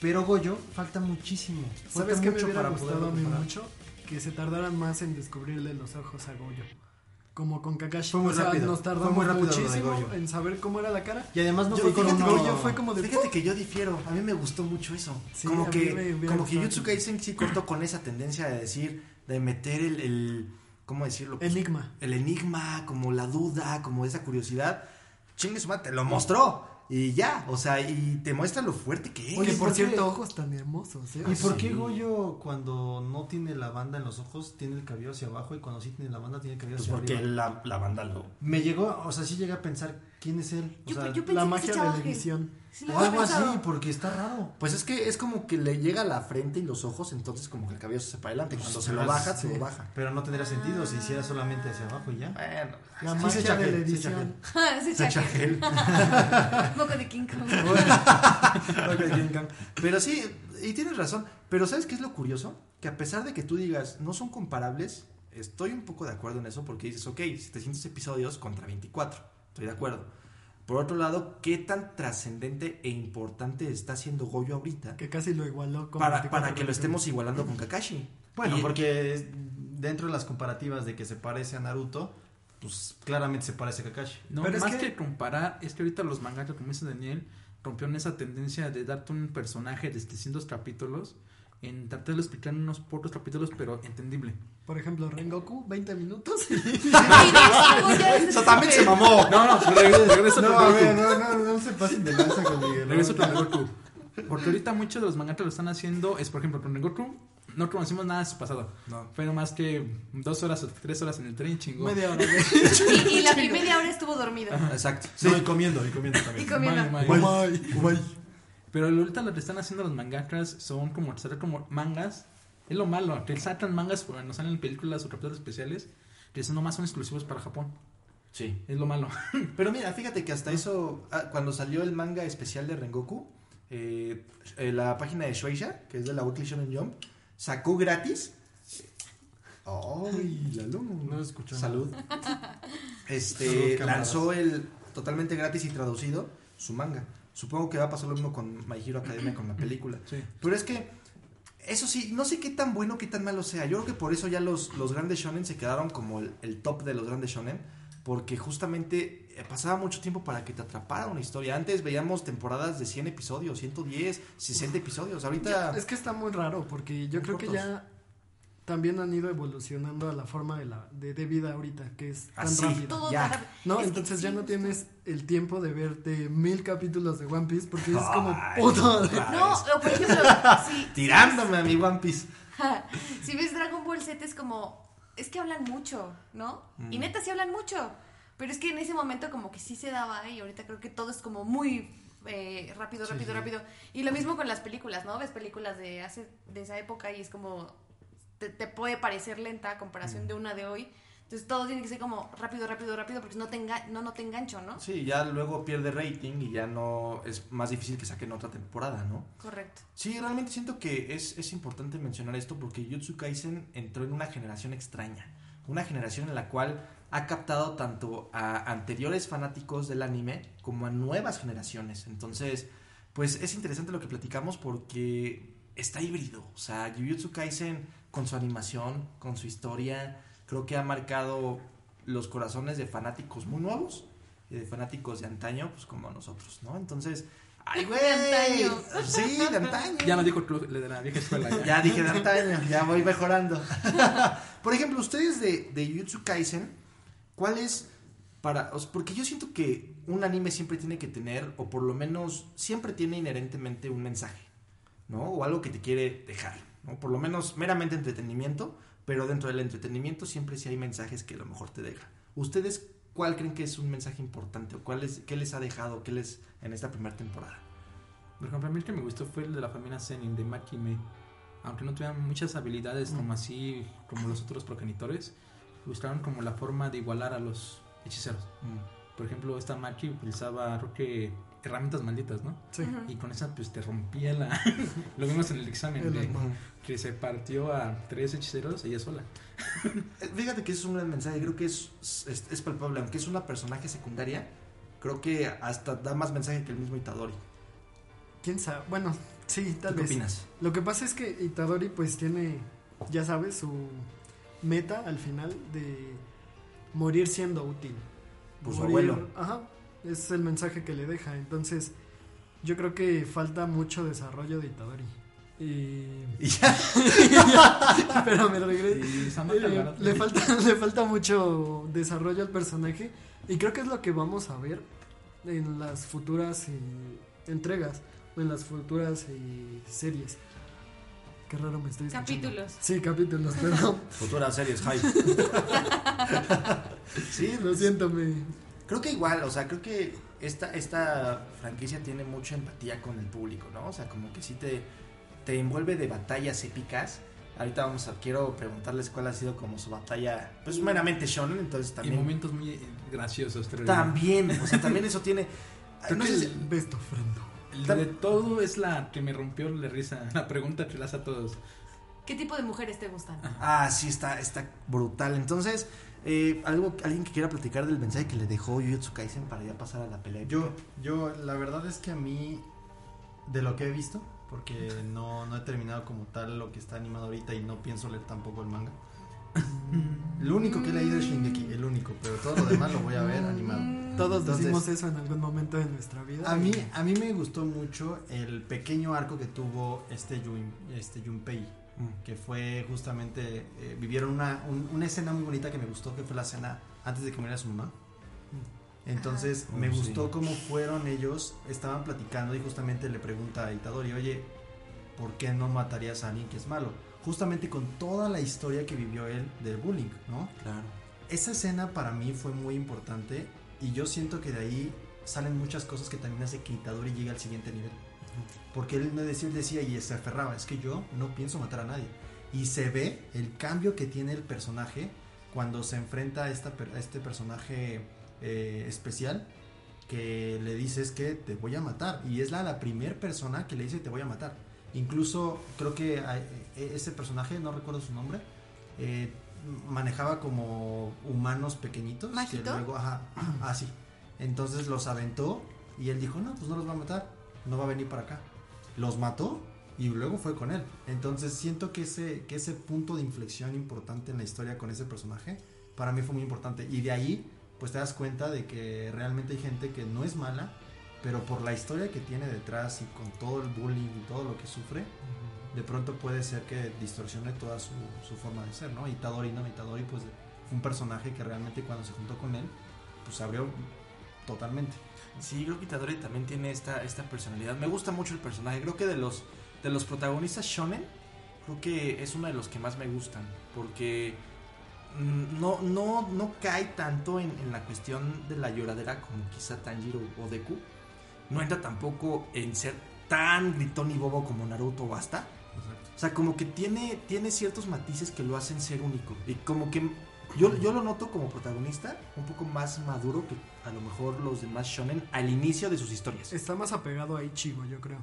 Pero Goyo falta muchísimo. ¿Sabes Falta qué me mucho hubiera para gustado a mí mucho? Que se tardaran más en descubrirle los ojos a Goyo. Como con Kakashi. Fue muy o sea, rápido, nos fue tardamos muy rápido muchísimo en saber cómo era la cara. Y además no Yo- fue con fíjate uno... que Goyo fue como de... Fíjate que yo difiero, a mí me gustó mucho eso. Sí, como que, como que. Kaisen sí cortó con esa tendencia de decir, de meter el, el ¿cómo decirlo? Pues, Enigma. el enigma, como la duda, como esa curiosidad. Chingue su madre, te lo mostró. Y ya, o sea, y te muestra lo fuerte que es. Oye, por ¿por qué? cierto, ojos tan hermosos, ¿eh? ¿Y por Sí. qué Goyo cuando no tiene la banda en los ojos tiene el cabello hacia abajo y cuando sí tiene la banda tiene el cabello Pues hacia porque arriba? la, la banda lo... Me llegó, o sea, sí llegué a pensar quién es él. O Yo, sea, yo pensé La que magia se de la gel. Sí, lo algo así, porque está raro. Pues es que es como que le llega a la frente y los ojos, entonces como que el cabello se hace para adelante. Cuando se lo Ah, baja, se sí. lo baja. Pero no tendría sentido si hiciera solamente hacia abajo y ya. Bueno, La Sí, se magia echa de la edición. se se echa gel. poco de King Kong. Ok, King Kong. Pero sí, y tienes razón. Pero ¿sabes qué es lo curioso? Que a pesar de que tú digas no son comparables, estoy un poco de acuerdo en eso porque dices, ok, 700 episodios contra 24. Estoy de acuerdo. Por otro lado, ¿qué tan trascendente e importante está haciendo Goyo ahorita Que casi lo igualó con para, 24 para que lo estemos igualando con Kakashi? Bueno, Y- porque es- dentro de las comparativas de que se parece a Naruto, pues claramente se parece a Kakashi. No, Pero es más que- que... comparar, es que ahorita los mangas, como dice Daniel, rompieron esa tendencia de darte un personaje de 700 capítulos en tratar de explicar en unos pocos capítulos, pero entendible. Por ejemplo, Rengoku, 20 minutos. Y eso también se mamó. No, no, regreso, No, a ver, no, no, no se pasen de lanza con Miguel. Regreso con Rengoku. Porque ahorita muchos de los mangatas lo están haciendo, es por ejemplo con Rengoku, no conocimos nada de su pasado. No. Fue más que dos horas o tres horas en el tren, chingón. Media hora. Y, y la media hora estuvo dormido. Exacto. Sí, y comiendo, y comiendo Y también. comiendo. May, may. Bye, bye. Pero ahorita lo que están haciendo los mangakas son como tratar como mangas. Es lo malo, que sacan mangas cuando salen películas o capítulos especiales, que son nomás son exclusivos para Japón. Sí. Es lo malo. Pero mira, fíjate que hasta eso, ah, cuando salió el manga especial de Rengoku, eh, eh, la página de Shueisha, que es de la Weekly Shonen Jump, sacó gratis. ¡Ay, Lalo! No escuchó Salud. Salud, Este, lanzó el totalmente gratis y traducido su manga. Supongo que va a pasar lo mismo con My Hero Academia con la película. Sí. Pero es que, eso sí, no sé qué tan bueno, qué tan malo sea. Yo creo que por eso ya los, los grandes shonen se quedaron como el, el top de los grandes shonen. Porque justamente eh, pasaba mucho tiempo para que te atrapara una historia. Antes veíamos temporadas de 100 episodios, 110, 60 episodios. Ahorita... Es que está muy raro porque yo creo que ya también han ido evolucionando a la forma de la de, de vida ahorita, que es tan Así. rápido. Todo Ya. No, Es entonces sí, ya no tienes el tiempo de verte mil capítulos de One Piece porque es como puto. No, o por ejemplo, si, Tirándome a mi One Piece. si ves Dragon Ball Z es como, es que hablan mucho, ¿no? Mm. Y neta sí hablan mucho, pero es que en ese momento como que sí se daba y ahorita creo que todo es como muy eh, rápido, rápido, rápido. Y lo mismo con las películas, ¿no? Ves películas de hace de esa época y es como te, te puede parecer lenta a comparación Mm. de una de hoy. Entonces todo tiene que ser como rápido, rápido, rápido porque no te, no, no te engancho, ¿no? Sí, ya luego pierde rating y ya no es más difícil que saquen otra temporada, ¿no? Correcto. Sí, realmente siento que es, es importante mencionar esto porque Jutsu Kaisen entró en una generación extraña. Una generación en la cual ha captado tanto a anteriores fanáticos del anime como a nuevas generaciones. Entonces, pues es interesante lo que platicamos porque está híbrido. O sea, Jujutsu Kaisen con su animación, con su historia, creo que ha marcado los corazones de fanáticos muy nuevos y de fanáticos de antaño, pues como nosotros, ¿no? Entonces, ¡ay, güey! De antaño. Sí, de antaño. Ya no digo club de la vieja escuela. Ya. Ya dije de antaño, ya voy mejorando. Por ejemplo, ustedes de, de Jujutsu Kaisen, ¿cuál es para...? os- Porque yo siento que un anime siempre tiene que tener, o por lo menos siempre tiene inherentemente un mensaje, ¿no? O algo que te quiere dejar, ¿no? Por lo menos meramente entretenimiento, pero dentro del entretenimiento siempre sí hay mensajes que a lo mejor te dejan. ¿Ustedes cuál creen que es un mensaje importante? ¿O cuál es, qué les ha dejado? ¿Qué les en esta primera temporada? Por ejemplo, a mí el que me gustó fue el de la familia Zenin, de Maki Mei. Aunque no tuvieran muchas habilidades como así, como los otros progenitores, buscaron como la forma de igualar a los hechiceros. Mm. Por ejemplo, esta Maki utilizaba, creo que, herramientas malditas, ¿no? Sí. Y con esa, pues te rompía la. Lo vimos en el examen, El de- que se partió a tres hechiceros ella sola. Eh, Fíjate que ese es un gran mensaje, creo que es, es, es palpable, aunque es una personaje secundaria, creo que hasta da más mensaje que el mismo Itadori. ¿Quién sabe? Bueno, sí, ¿Tú tal qué vez. opinas? Lo que pasa es que Itadori pues tiene, ya sabes, su meta al final de, morir siendo útil. Pues su Morir- abuelo. Ajá, es el mensaje que le deja. Entonces, yo creo que falta mucho desarrollo de Itadori. Y... Y ya. Pero me regreso. Eh, le falta le falta mucho desarrollo al personaje y creo que es lo que vamos a ver en las futuras eh, entregas o en las futuras eh, series qué raro me estoy escuchando. Capítulos. sí capítulos perdón Futuras series, hype. sí, lo siento me Creo que igual, o sea, creo que esta, esta franquicia tiene mucha empatía con el público, ¿no? O sea, como que sí te, te envuelve de batallas épicas. Ahorita vamos a, quiero preguntarles cuál ha sido como su batalla, pues meramente shonen, entonces Y también... momentos muy graciosos, creo yo. También, o sea, también eso tiene... Creo no que sé el- si- best of friend El de todo es la que me rompió la risa. La pregunta que hace a todos. ¿Qué tipo de mujeres te gustan? Ah, sí, está, está brutal. Entonces, eh, algo, alguien que quiera platicar del mensaje que le dejó Jujutsu Kaisen para ya pasar a la pelea. Yo, yo, la verdad es que a mí, de lo que he visto, porque no, no he terminado como tal lo que está animado ahorita y no pienso leer tampoco el manga. Lo único que he leído es Shingeki, el único, pero todo lo demás lo voy a ver animado. todos Entonces- decimos eso en algún momento de nuestra vida A mí, a mí me gustó mucho el pequeño arco que tuvo este, Yun, este Junpei, Mm. que fue justamente, eh, vivieron una, un- una escena muy bonita que me gustó, que fue la escena antes de que muriera su mamá. Entonces Ah. me Oh, sí. gustó cómo fueron ellos, estaban platicando y justamente le pregunta a Itadori, oye, ¿por qué no matarías a alguien que es malo? Justamente con toda la historia que vivió él del bullying, ¿no? Claro. Esa escena para mí fue muy importante y yo siento que de ahí salen muchas cosas que también hace que Itadori llegue al siguiente nivel. Porque él me decía, él decía y se aferraba, es que yo no pienso matar a nadie. Y se ve el cambio que tiene el personaje cuando se enfrenta a, esta, a este personaje eh, especial que le dice es que te voy a matar. Y es la, la primer persona que le dice te voy a matar. Incluso creo que a- e- ese personaje, no recuerdo su nombre, eh, manejaba como humanos pequeñitos. que ¿Majito? luego, ajá, así. Entonces los aventó y él dijo, no, pues no los va a matar, no va a venir para acá. Los mató y luego fue con él. Entonces siento que ese, que ese punto de inflexión importante en la historia con ese personaje, para mí fue muy importante. Y de ahí, pues te das cuenta de que realmente hay gente que no es mala, pero por la historia que tiene detrás y con todo el bullying y todo lo que sufre, de pronto puede ser que distorsione toda su, su forma de ser, ¿no? Itadori, ¿no? Itadori, pues fue un personaje que realmente cuando se juntó con él, pues abrió totalmente. Sí, creo que Itadori también tiene esta, esta personalidad. Me gusta mucho el personaje. Creo que de los, de los protagonistas shonen, creo que es uno de los que más me gustan. Porque mm, no, no, no cae tanto en, en la cuestión de la lloradera como quizá Tanjiro o Deku. No entra tampoco en ser tan gritón y bobo como Naruto o Asta. O sea, como que tiene, tiene ciertos matices que lo hacen ser único. Y como que yo, yo lo noto como protagonista un poco más maduro que a lo mejor los demás shonen al inicio de sus historias. está más apegado a Ichigo yo creo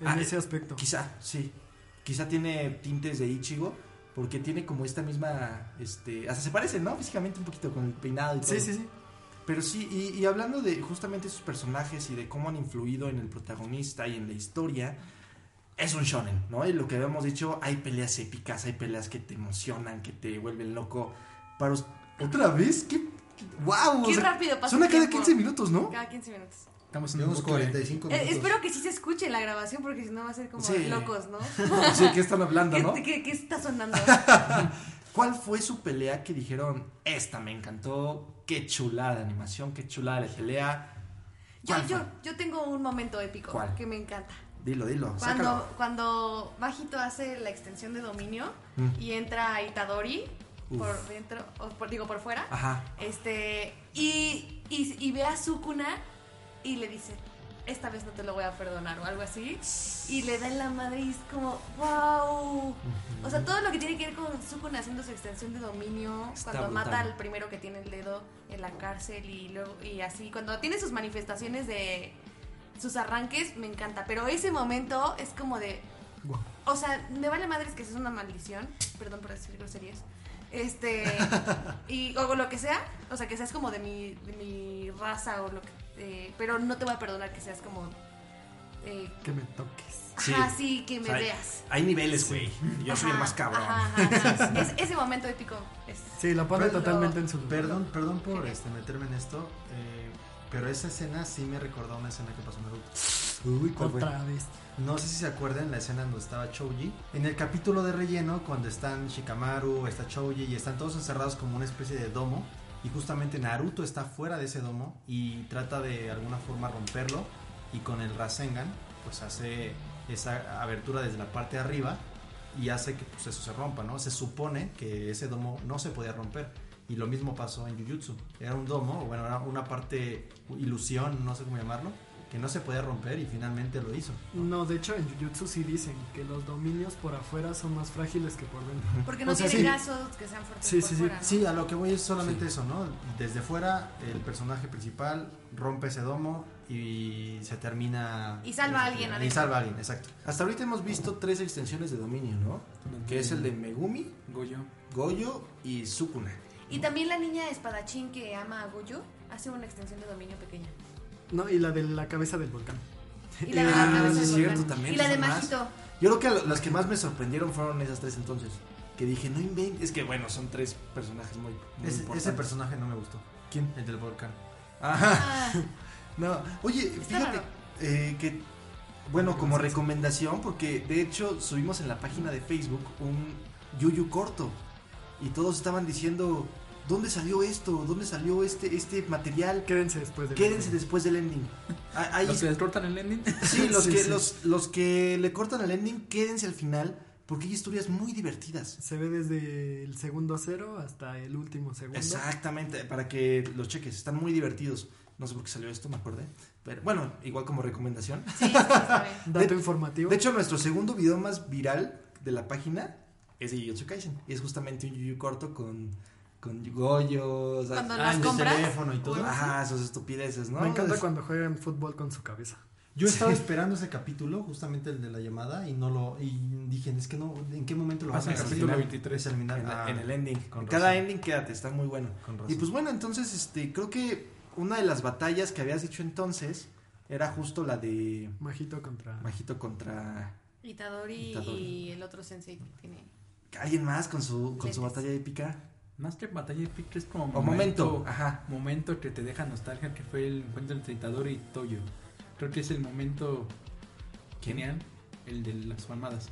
en Ah, ese aspecto Quizá, sí. Quizá tiene tintes de Ichigo porque tiene como esta misma, este, hasta se parece, ¿no? Físicamente un poquito con el peinado y todo. sí sí sí Pero sí, y, y hablando de justamente sus personajes y de cómo han influido en el protagonista y en la historia, es un shonen, ¿no? Y lo que habíamos dicho, hay peleas épicas, hay peleas que te emocionan, que te vuelven loco. Para ¿Otra vez? ¿Qué? ¡Wow! Qué rápido pasa Suena el cada tiempo. 15 minutos, ¿no? Cada 15 minutos. Estamos en un Llevamos bucle. 45 Eh, minutos. espero que sí se escuche en la grabación porque si no va a ser como Sí. locos, ¿no? Sí, ¿qué están hablando, ¿Qué, no? qué- qué está sonando? ¿Cuál fue su pelea que dijeron, esta me encantó, qué chulada de animación, qué chulada de pelea? Yo, ¿Cuál yo, yo tengo un momento épico ¿Cuál? que me encanta. Dilo, dilo, Cuando, sácalo. cuando Majito hace la extensión de dominio Mm. y entra Itadori Uf. por dentro, o por- digo por fuera, Ajá. este y, y, y ve a Sukuna y le dice, esta vez no te lo voy a perdonar o algo así. Y le da en la madre y es como, wow. O sea, todo lo que tiene que ver con Sukuna haciendo su extensión de dominio, Está cuando brutal. mata al primero que tiene el dedo en la cárcel y luego y así, cuando tiene sus manifestaciones de sus arranques, me encanta. Pero ese momento es como de, o sea, me vale madres que eso es una maldición, perdón por decir groserías. Este, y, o lo que sea, o sea, que seas como de mi, de mi raza o lo que, eh, pero no te voy a perdonar que seas como eh, Que me toques. Sí. Ajá, sí, que me O sea, veas. Hay niveles, güey. Yo soy el más cabrón. ajá, ajá, ajá. Es- ese momento épico es... Sí, la pone Pero- totalmente en su. Perdón, perdón por este, meterme en esto, eh, pero esa escena sí me recordó a una escena que pasó en Naruto. Uy. Otra vez. No sé si se acuerdan la escena donde estaba Choji. En el capítulo de relleno, cuando están Shikamaru, está Choji y están todos encerrados como una especie de domo. Y justamente Naruto está fuera de ese domo y trata de alguna forma romperlo. Y con el Rasengan, pues hace esa abertura desde la parte de arriba y hace que pues, eso se rompa, ¿no? Se supone que ese domo no se podía romper. Y lo mismo pasó en Jujutsu. Era un domo, bueno, era una parte, ilusión, no sé cómo llamarlo, que no se podía romper y finalmente lo hizo. No, de hecho en Jujutsu sí dicen que los dominios por afuera son más frágiles que por dentro. Porque no O sea, tienen sí. lazos que sean fuertes Sí, por sí, sí. fuera, ¿no? Sí, a lo que voy es solamente eso, ¿no? Desde fuera, el personaje principal rompe ese domo y se termina. Y salva a alguien Y salva a alguien, exacto. Hasta ahorita hemos visto tres extensiones de dominio, ¿no? Que es el de Megumi, Goyo. Goyo y Sukuna. Y también la niña espadachín que ama a Goyo hace una extensión de dominio pequeña. No, y la de la cabeza del volcán. Y la de Ah, la cabeza sí, del es cierto, volcán. también Y la de son más. Majito. Yo creo que las que más me sorprendieron fueron esas tres entonces. Que dije, no inventes. Es que bueno, son tres personajes muy, muy Ese, importantes. ese personaje no me gustó. ¿Quién? El del volcán. Ajá. Ah, No, oye, fíjate eh, que, bueno, como recomendación, porque de hecho subimos en la página de Facebook un Yuyu corto y todos estaban diciendo, ¿dónde salió esto? ¿Dónde salió este, este material? Quédense después de Quédense después del ending. Ah, ahí- Los que les cortan el ending. sí, los, Sí, que, sí. Los, los que le cortan el ending, quédense al final, porque hay historias muy divertidas. Se ve desde el segundo cero hasta el último segundo. Exactamente, para que los cheques, están muy divertidos. No sé por qué salió esto, me acordé. Pero bueno, igual como recomendación. sí. Dato De- informativo. De hecho, nuestro segundo video más viral de la página es de Jujutsu Kaisen. Y es justamente un Yuyu corto con, con Goyo. o sea, Cuando Ah, las compras. teléfono y todo. Ajá, esas estupideces, ¿no? Me encanta Es- cuando juegan fútbol con su cabeza. Yo estaba esperando ese capítulo, justamente el de la llamada, y no lo. Y dije, es que no, ¿en qué momento lo vas Pasa a capítulo Al final, 23. es el final. En, Ah, en el ending. con En cada razón. ending quédate, está muy bueno. Con. Y pues bueno, entonces, este, creo que una de las batallas que habías dicho entonces era justo la de Majito contra. Majito contra Itadori, Itadori. y el otro sensei que tiene. alguien más con su, con su batalla épica. Más que batalla épica es como O momento, ajá. momento que te deja nostalgia que fue el encuentro entre Itadori y Toyo. Creo que es el momento genial, el de las palmadas.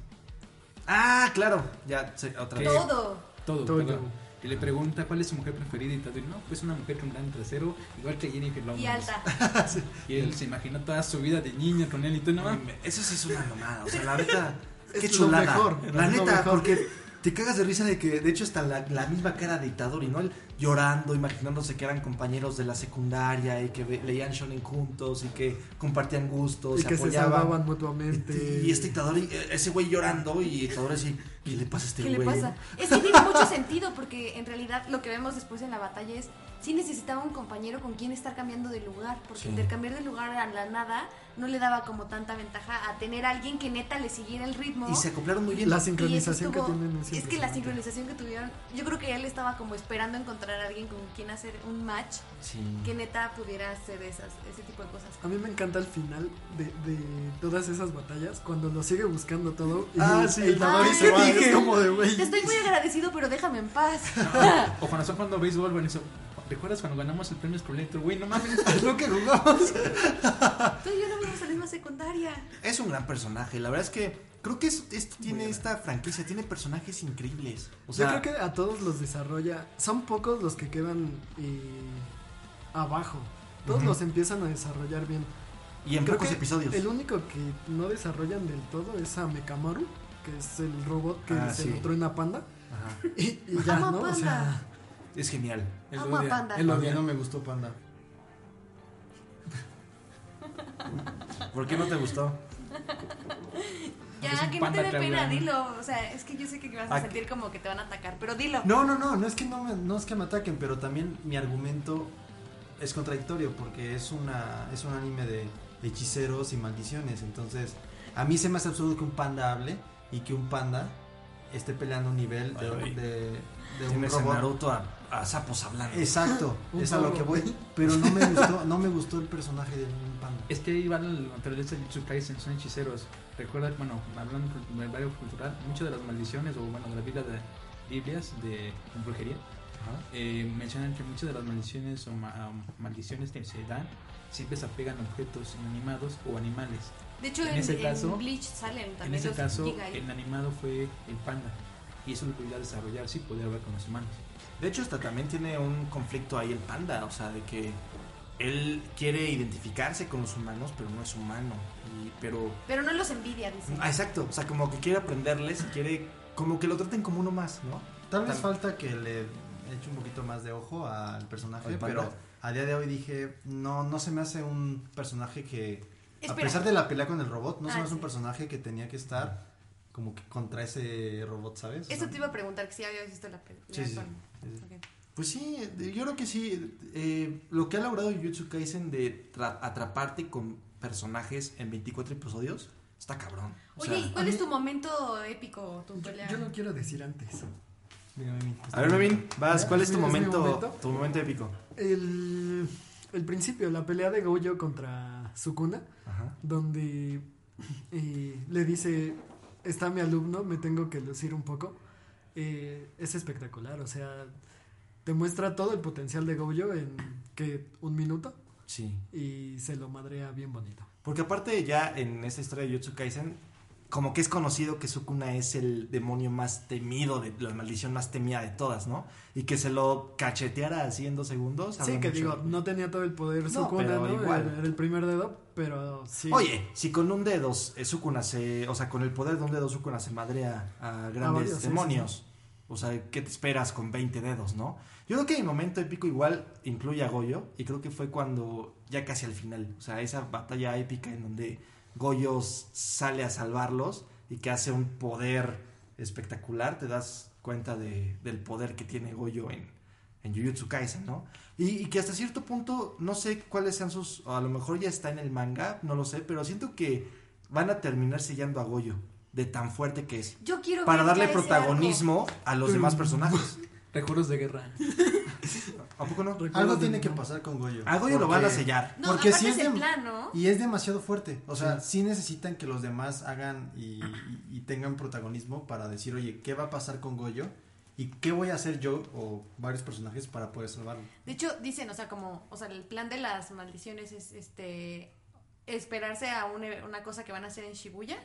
Ah, claro. Ya, sé, otra vez. Todo. Todo, Todo. perdón. Que le pregunta cuál es su mujer preferida y Itadori, no, pues una mujer con gran trasero, igual que Jennifer Lawrence. Y alta. Y él se imaginó toda su vida de niño con él y tú no. Eso sí es una mamada. O sea, la neta. Es qué lo chulada. mejor, la neta, mejor. porque te cagas de risa de que, de hecho, está la, la misma cara de Itadori, ¿no? Él llorando, imaginándose que eran compañeros de la secundaria y que leían shonen juntos y que compartían gustos, y se que se apoyaban. salvaban mutuamente. y este Itadori, eh, ese güey llorando y Itadori así, ¿qué le pasa a este ¿Qué güey? le pasa? Es que tiene mucho sentido porque en realidad lo que vemos después en la batalla es sí necesitaba un compañero con quien estar cambiando de lugar, porque Sí. intercambiar de lugar a la nada no le daba como tanta ventaja a tener a alguien que neta le siguiera el ritmo. Y se acoplaron muy bien. La sincronización que tienen es es que la sincronización que tuvieron, yo creo que él estaba como esperando encontrar a alguien con quien hacer un match Sí. que neta pudiera hacer esas, ese tipo de cosas. A mí me encanta el final de, de todas esas batallas, cuando lo sigue buscando todo. Y Ah, el- sí. el Ah, se va, es como de güey. Te estoy muy agradecido, pero déjame en paz. O cuando están jugando béisbol, bueno, eso. ¿Recuerdas cuando ganamos el premio Escoleto? Güey, no mames. Es lo que jugamos. Tú y yo no vimos a la misma secundaria. Es un gran personaje. La verdad es que creo que es- esto tiene esta franquicia, tiene personajes increíbles. O sea, Yo creo que a todos los desarrolla. Son pocos los que quedan eh, abajo. Todos los empiezan a desarrollar bien. y en Creo pocos que episodios. El único que no desarrollan del todo es a Mekamaru, que es el robot que Ah, se sí. lo truena Panda. Ajá. Y, y ya, ¿no? O Panda. sea, Es genial. Él Amo a odia, Panda. Mí odia. no me gustó Panda. ¿Por qué no te gustó? Ya, Es que no te dé que pena, dilo. O sea, es que yo sé que vas a sentir como que te van a atacar, pero dilo. No, no, no, no es que no, me, no es que me ataquen, pero también mi argumento es contradictorio porque es una es un anime de hechiceros y maldiciones, entonces a mí se me hace absurdo que un panda hable y que un panda esté peleando a un nivel de, Ay. de, de un robot. Naruto a, a sapos hablando. Exacto, es a lo que voy. Pero no me gustó, no me gustó el personaje de un panda. Es que ahí va la naturaleza de Jujutsu Kaisen, son hechiceros. Recuerda, bueno, hablando del barrio cultural, muchas de las maldiciones, o bueno, de la Biblia de Biblias de brujería, eh, mencionan que muchas de las maldiciones o ma- um, maldiciones que se dan siempre se apegan a objetos inanimados o animales. De hecho, En en, ese en caso- Bleach salen En también ese los caso, Ikigai. el animado fue el panda. Y eso lo podía desarrollar, sí, poder hablar con los humanos. De hecho, hasta también tiene un conflicto ahí el panda, o sea, de que él quiere identificarse con los humanos, pero no es humano. Y, pero, Pero no los envidia, dice. ah, exacto, o sea, como que quiere aprenderles, y quiere como que lo traten como uno más, ¿no? Tal vez falta que le eche un poquito más de ojo al personaje, pero a día de hoy dije, no, no se me hace un personaje que, a pesar de la pelea con el robot, no se Ah, me hace un personaje que tenía que estar como que contra ese robot, ¿sabes? O Eso sea, te iba a preguntar, que si habías visto la película. Sí, sí. Pues sí, eh, yo creo que sí. eh, lo que ha logrado Jujutsu Kaisen de tra- atraparte con personajes en 24 episodios, está cabrón. O Oye, sea, ¿y cuál es mí- tu momento épico, tu Yo, pelea? yo lo quiero decir antes. Mira, Mimi, a ver, Memín, vas, ¿cuál es tu ¿Es mi momento, momento? tu momento épico? El, el principio, la pelea de Goyo contra Sukuna, Ajá. donde eh, le dice, está mi alumno, me tengo que lucir un poco. Eh, es espectacular, o sea, te muestra todo el potencial de Goyo en que un minuto Sí. y se lo madrea bien bonito. Porque aparte ya en esta historia de Jujutsu Kaisen, como que es conocido que Sukuna es el demonio más temido, de la maldición más temida de todas, ¿no? Y que se lo cacheteara así en dos segundos. Sí, que mucho. digo, no tenía todo el poder No, Sukuna, ¿no? igual. Era, el primer dedo, pero sí. Oye, si con un dedo eh, Sukuna se... O sea, con el poder de un dedo Sukuna se madrea a grandes sí, demonios. O sea, ¿qué te esperas con 20 dedos, no? Yo creo que mi momento épico igual incluye a Goyo. Y creo que fue cuando, ya casi al final, o sea, esa batalla épica en donde Goyo sale a salvarlos y que hace un poder espectacular. Te das cuenta de- del poder que tiene Goyo en, en Jujutsu Kaisen, ¿no? Y, y que hasta cierto punto, no sé cuáles sean sus... o a lo mejor ya está en el manga, no lo sé, pero siento que van a terminar sellando a Goyo de tan fuerte que es. Yo quiero Para darle protagonismo a los demás personajes. Recuerdos de guerra. ¿A poco no? Algo tiene que pasar con Goyo. A Goyo lo van a sellar. No, Porque si es de- plan, ¿no? Y es demasiado fuerte. O sea, sí, necesitan que los demás hagan y, y- y tengan protagonismo para decir, oye, ¿qué va a pasar con Goyo? ¿Y qué voy a hacer yo o varios personajes para poder salvarlo? De hecho, dicen, o sea, como, o sea, el plan de las maldiciones es este esperarse a un e- una cosa que van a hacer en Shibuya,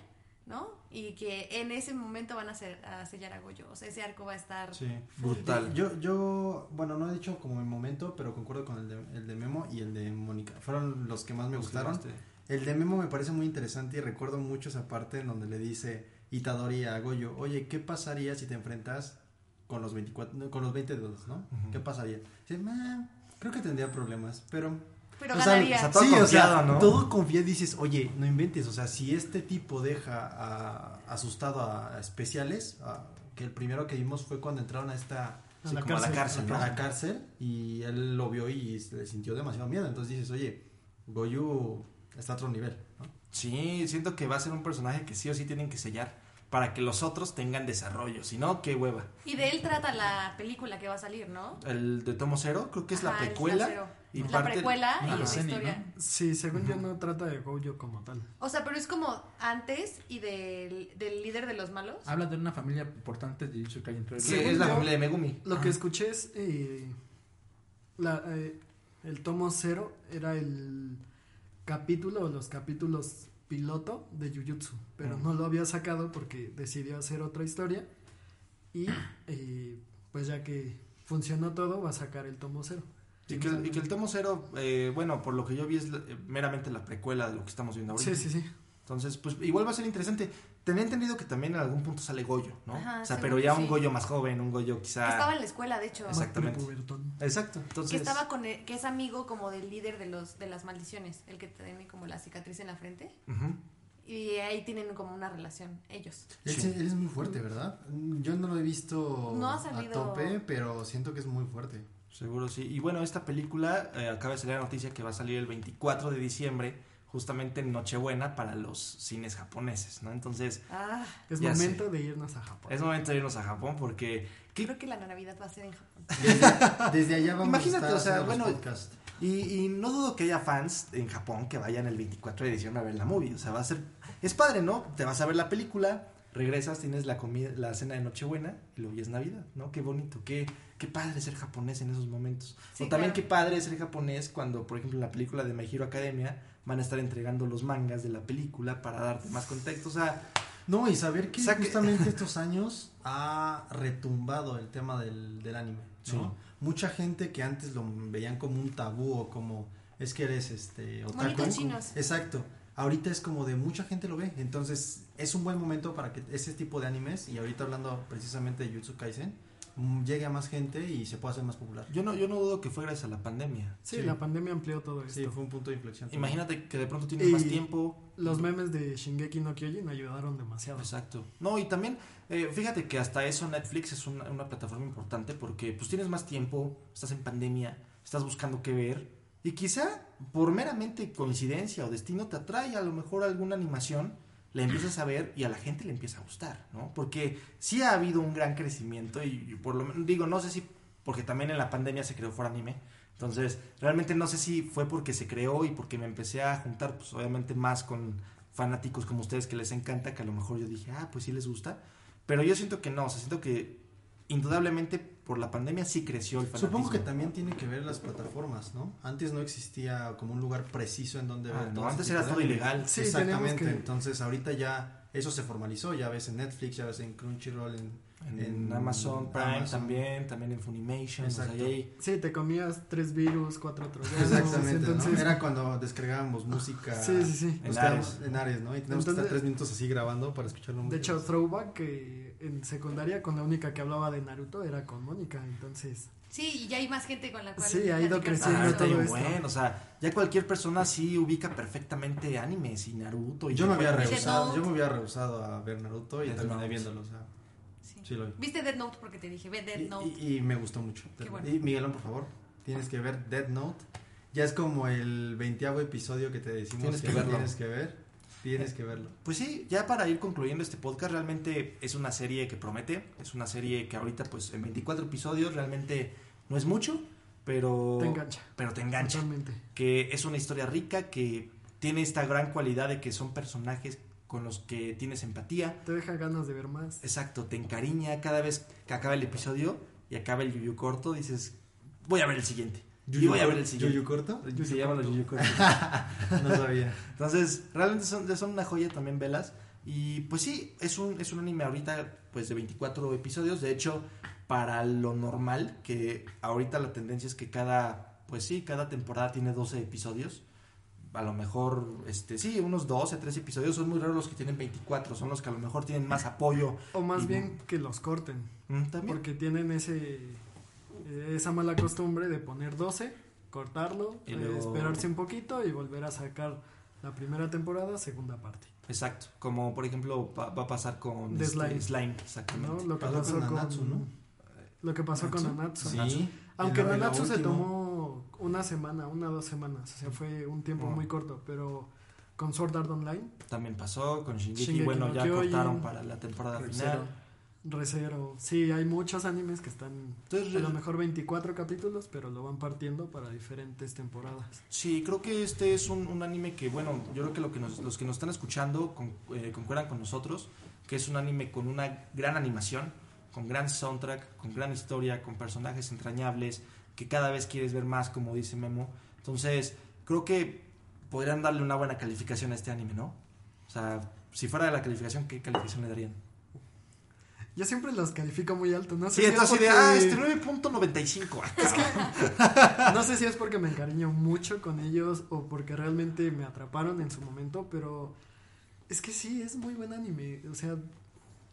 ¿no? Y que en ese momento van a, hacer, a sellar a Goyo. O sea, ese arco va a estar Sí. Brutal. Yo, yo, bueno, no he dicho como el momento, pero concuerdo con el de, el de Memo y el de Mónica. Fueron los que más me gustaron. El de Memo me parece muy interesante y recuerdo mucho esa parte en donde le dice Itadori a Goyo, oye, ¿qué pasaría si te enfrentas con los 24, no, con los 20 dedos, ¿no? ¿Qué pasaría? Dice, "Meh, creo que tendría problemas, pero... Pero o sea, ganaría. o sea, todo sí, o sea, confiado, ¿no? todo confiado dices, oye, no inventes, o sea, si este tipo deja a- asustado a, a especiales, a- que el primero que vimos fue cuando entraron a esta A Sí, la como a la cárcel. a la cárcel y él lo vio y se le sintió demasiado miedo. Entonces dices, oye, Goyu está a otro nivel. ¿no? Sí, siento que va a ser un personaje que sí o sí tienen que sellar para que los otros tengan desarrollo. Si no, qué hueva. Y de él trata la película que va a salir, ¿no? El de Tomo Cero, creo que es la precuela. cero. y la parte- precuela y la la historia. Sí, según yo no trata de Goyo como tal. O sea, pero es como antes y del, del líder de los malos. Habla de una familia importante de pero- Sí, Según es la yo- familia de Megumi. Lo Ajá. que escuché es eh, la, eh, el tomo cero era el capítulo o los capítulos piloto de Jujutsu, pero no lo había sacado porque decidió hacer otra historia y eh, pues ya que funcionó todo va a sacar el tomo cero. Y que, y que el Tomo Cero, eh, bueno, por lo que yo vi es eh, meramente la precuela de lo que estamos viendo ahorita. Sí, sí, sí. Entonces, pues igual va a ser interesante. Tenía entendido que también en algún punto sale Goyo, ¿no? Ajá, o sea, pero ya sí. un Goyo más joven, un Goyo Que quizá... estaba en la escuela, de hecho. Exactamente. Exacto. Que Entonces, estaba con el- que es amigo como del líder de los de las maldiciones, el que tiene como la cicatriz en la frente. ujú. Y ahí tienen como una relación, ellos. Él, Sí. sí- él es muy fuerte, ¿verdad? Yo no lo he visto No ha a tope, pero siento que es muy fuerte. Seguro sí. Y bueno, esta película, eh, acaba de salir la noticia que va a salir el 24 de diciembre, justamente en Nochebuena para los cines japoneses, ¿no? Entonces, Ah, Es momento de irnos a Japón. es momento de irnos a Japón porque... ¿qué- creo que la Navidad va a ser en Japón. Desde, desde allá vamos Imagínate, a estar o sea, bueno. Y, y no dudo que haya fans en Japón que vayan el 24 de diciembre a ver la movie. O sea, va a ser. Es padre, ¿no? Te vas a ver la película, regresas, tienes la comida, la cena de Nochebuena y luego ya es Navidad, ¿no? Qué bonito, qué, qué padre ser japonés en esos momentos. Sí, o también claro. qué padre ser japonés cuando, por ejemplo, en la película de My Hero Academia van a estar entregando los mangas de la película para darte más contexto. O sea, No, y saber que O sea que- justamente estos años ha retumbado el tema del, del anime. ¿no? Sí. Mucha gente que antes lo veían como un tabú o como es que eres este otaku. Monitos chinos. Exacto. Ahorita es como de mucha gente lo ve. Entonces es un buen momento para que ese tipo de animes, y ahorita hablando precisamente de Jutsu Kaisen, llegue a más gente y se pueda hacer más popular. yo no, yo no dudo que fue gracias a la pandemia. Sí, Sí. la pandemia amplió todo esto. Sí, fue un punto de inflexión. Imagínate que de pronto tienes Y más tiempo. Los memes de Shingeki no Kyojin ayudaron demasiado. Exacto. No, y también, eh, fíjate que hasta eso Netflix es una, una plataforma importante porque pues tienes más tiempo, estás en pandemia, estás buscando qué ver y quizá por meramente coincidencia o destino te atrae a lo mejor alguna animación, la empiezas a ver y a la gente le empieza a gustar, ¿no? Porque sí ha habido un gran crecimiento y, y por lo menos, digo, no sé si, porque también en la pandemia se creó For Anime, entonces realmente no sé si fue porque se creó y porque me empecé a juntar, pues obviamente más con fanáticos como ustedes que les encanta, que a lo mejor yo dije, ah, pues sí les gusta. Pero yo siento que no, o sea, siento que indudablemente por la pandemia sí creció el fanatismo. Supongo que también tiene que ver las plataformas, ¿no? Antes no existía como un lugar preciso en donde Ah, ver no, antes era todo ilegal. Sí, Exactamente. tenemos que- Entonces ahorita ya eso se formalizó, ya ves en Netflix, ya ves en Crunchyroll, en, En, en Amazon Prime Amazon. también, también en Funimation, o sea, hay- Sí, te comías tres virus, cuatro troyanos. Exactamente, ¿no? entonces, Era cuando descargábamos música Sí, sí, sí. En Ares. en Ares, ¿no? Y teníamos que estar Entonces- tres minutos así grabando para escucharlo. De hecho, Throwback, que en secundaria con la única que hablaba de Naruto era con Mónica, entonces... Sí, y ya hay más gente con la cual. Sí, ha ido creciendo Ah, todo esto. bueno, o sea, ya cualquier persona sí ubica perfectamente animes y Naruto y yo me había rehusado, yo me había rehusado a ver Naruto y Death terminé Note. viéndolo, o sea, Sí. sí lo vi. ¿Viste Dead Note? Porque te dije, ve Dead Note. y- y me gustó mucho. Qué bueno. Y Miguelón, por favor, tienes que ver Dead Note. Ya es como el veintiavo episodio que te decimos Tienes que, que verlo. tienes que ver. Tienes que verlo. Pues sí, ya para ir concluyendo este podcast, realmente es una serie que promete, es una serie que ahorita pues en 24 episodios realmente no es mucho, pero Te engancha. pero te engancha. Totalmente. que es una historia rica, que tiene esta gran cualidad de que son personajes con los que tienes empatía. Te deja ganas de ver más. Exacto, te encariña cada vez que acaba el episodio y acaba el yuyu corto, dices, voy a ver el siguiente. Y voy a ver el siguiente. ¿Yuyu corto? Se llaman los yuyu cortos. No sabía. Entonces, realmente son, son una joya también velas. Y pues sí, es un, es un anime ahorita pues de 24 episodios. De hecho, para lo normal, que ahorita la tendencia es que cada, pues sí, cada temporada tiene 12 episodios. A lo mejor, este, sí, unos 12, 13 episodios. Son muy raros los que tienen 24. Son los que a lo mejor tienen más apoyo. O más Y- bien que los corten. Mm, También. Porque tienen ese esa mala costumbre de poner 12, cortarlo, Y eh, luego- esperarse un poquito y volver a sacar la primera temporada, segunda parte. Exacto. Como por ejemplo va, va a pasar con De este, Slime. exactamente. ¿no? Lo que Pasó pasó con con, Nanatsu, ¿no? Lo que pasó con ¿Nanatsu? Nanatsu. Sí. Aunque Nanatsu se tomó una semana, una o dos semanas, o sea, fue un tiempo Oh. muy corto, pero con Sword Art Online, También pasó con Shingeki. Shingeki bueno, no ya Kyojin, cortaron para la temporada final. Recero, sí, hay muchos animes que están Entonces, a lo mejor 24 capítulos, pero lo van partiendo para diferentes temporadas. Sí, creo que este es un, un anime que, bueno, yo creo que, lo que nos- los que nos están escuchando con- eh, concuerdan con nosotros, que es un anime con una gran animación, con gran soundtrack, con gran historia, con personajes entrañables, que cada vez quieres ver más, como dice Memo. Entonces, creo que podrían darle una buena calificación a este anime, ¿no? O sea, si fuera de la calificación, ¿qué calificación le darían? Yo siempre los califico muy alto, no sé Sí, si entonces, es de, porque- ah, este 9.95. Es que no sé si es porque me encariño mucho con ellos o porque realmente me atraparon en su momento, pero es que sí, es muy buen anime. O sea,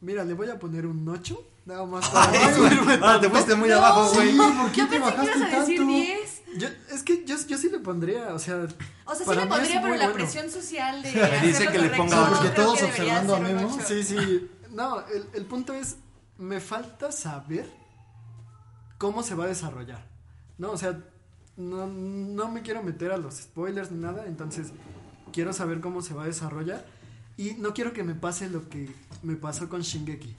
mira, le voy a poner un 8, nada más para subirme Ah, te fuiste muy No. abajo, güey. Sí, ¿por qué Yo te pensé que bajaste ibas a decir tanto? 10. Yo, es que yo, yo sí le pondría, o sea, O sea, sí Para le pondría, pero la bueno. presión social de. dice hacerlo que le ponga no. Porque todos observando a Memo. sí, sí. No, el, el punto es, me falta saber cómo se va a desarrollar. No, o sea, no, no me quiero meter a los spoilers ni nada, entonces quiero saber cómo se va a desarrollar y no quiero que me pase lo que me pasó con Shingeki,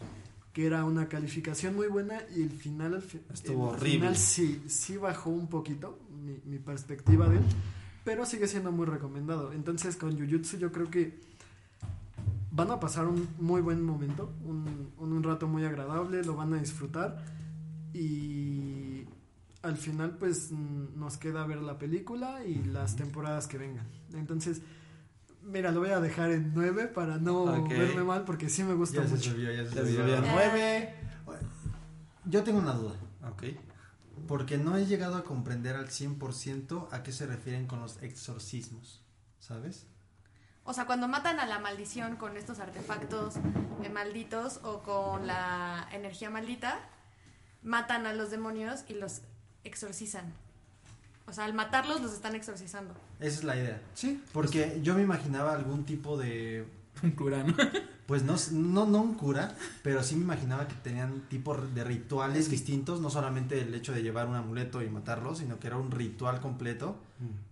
que era una calificación muy buena y el final Estuvo el horrible. final sí, sí bajó un poquito mi, mi perspectiva de él, pero sigue siendo muy recomendado. Entonces con Jujutsu yo creo que van a pasar un muy buen momento, un, un, un rato muy agradable, lo van a disfrutar y al final pues nos queda ver la película y las temporadas que vengan. Entonces, mira, lo voy a dejar en 9 para no verme mal porque sí me gusta Ya se mucho. subió, ya se Ya subió. había nueve. Yo tengo una duda. Ok. Porque no he llegado a comprender al 100% a qué se refieren con los exorcismos. ¿Sabes? O sea, cuando matan a la maldición con estos artefactos eh, malditos o con la energía maldita, matan a los demonios y los exorcizan. O sea, al matarlos los están exorcizando. Esa es la idea. Sí, Porque yo me imaginaba algún tipo de. Un cura, ¿no? Pues no, no, no un cura, pero sí me imaginaba que tenían tipo de rituales distintos, no solamente el hecho de llevar un amuleto y matarlo, sino que era un ritual completo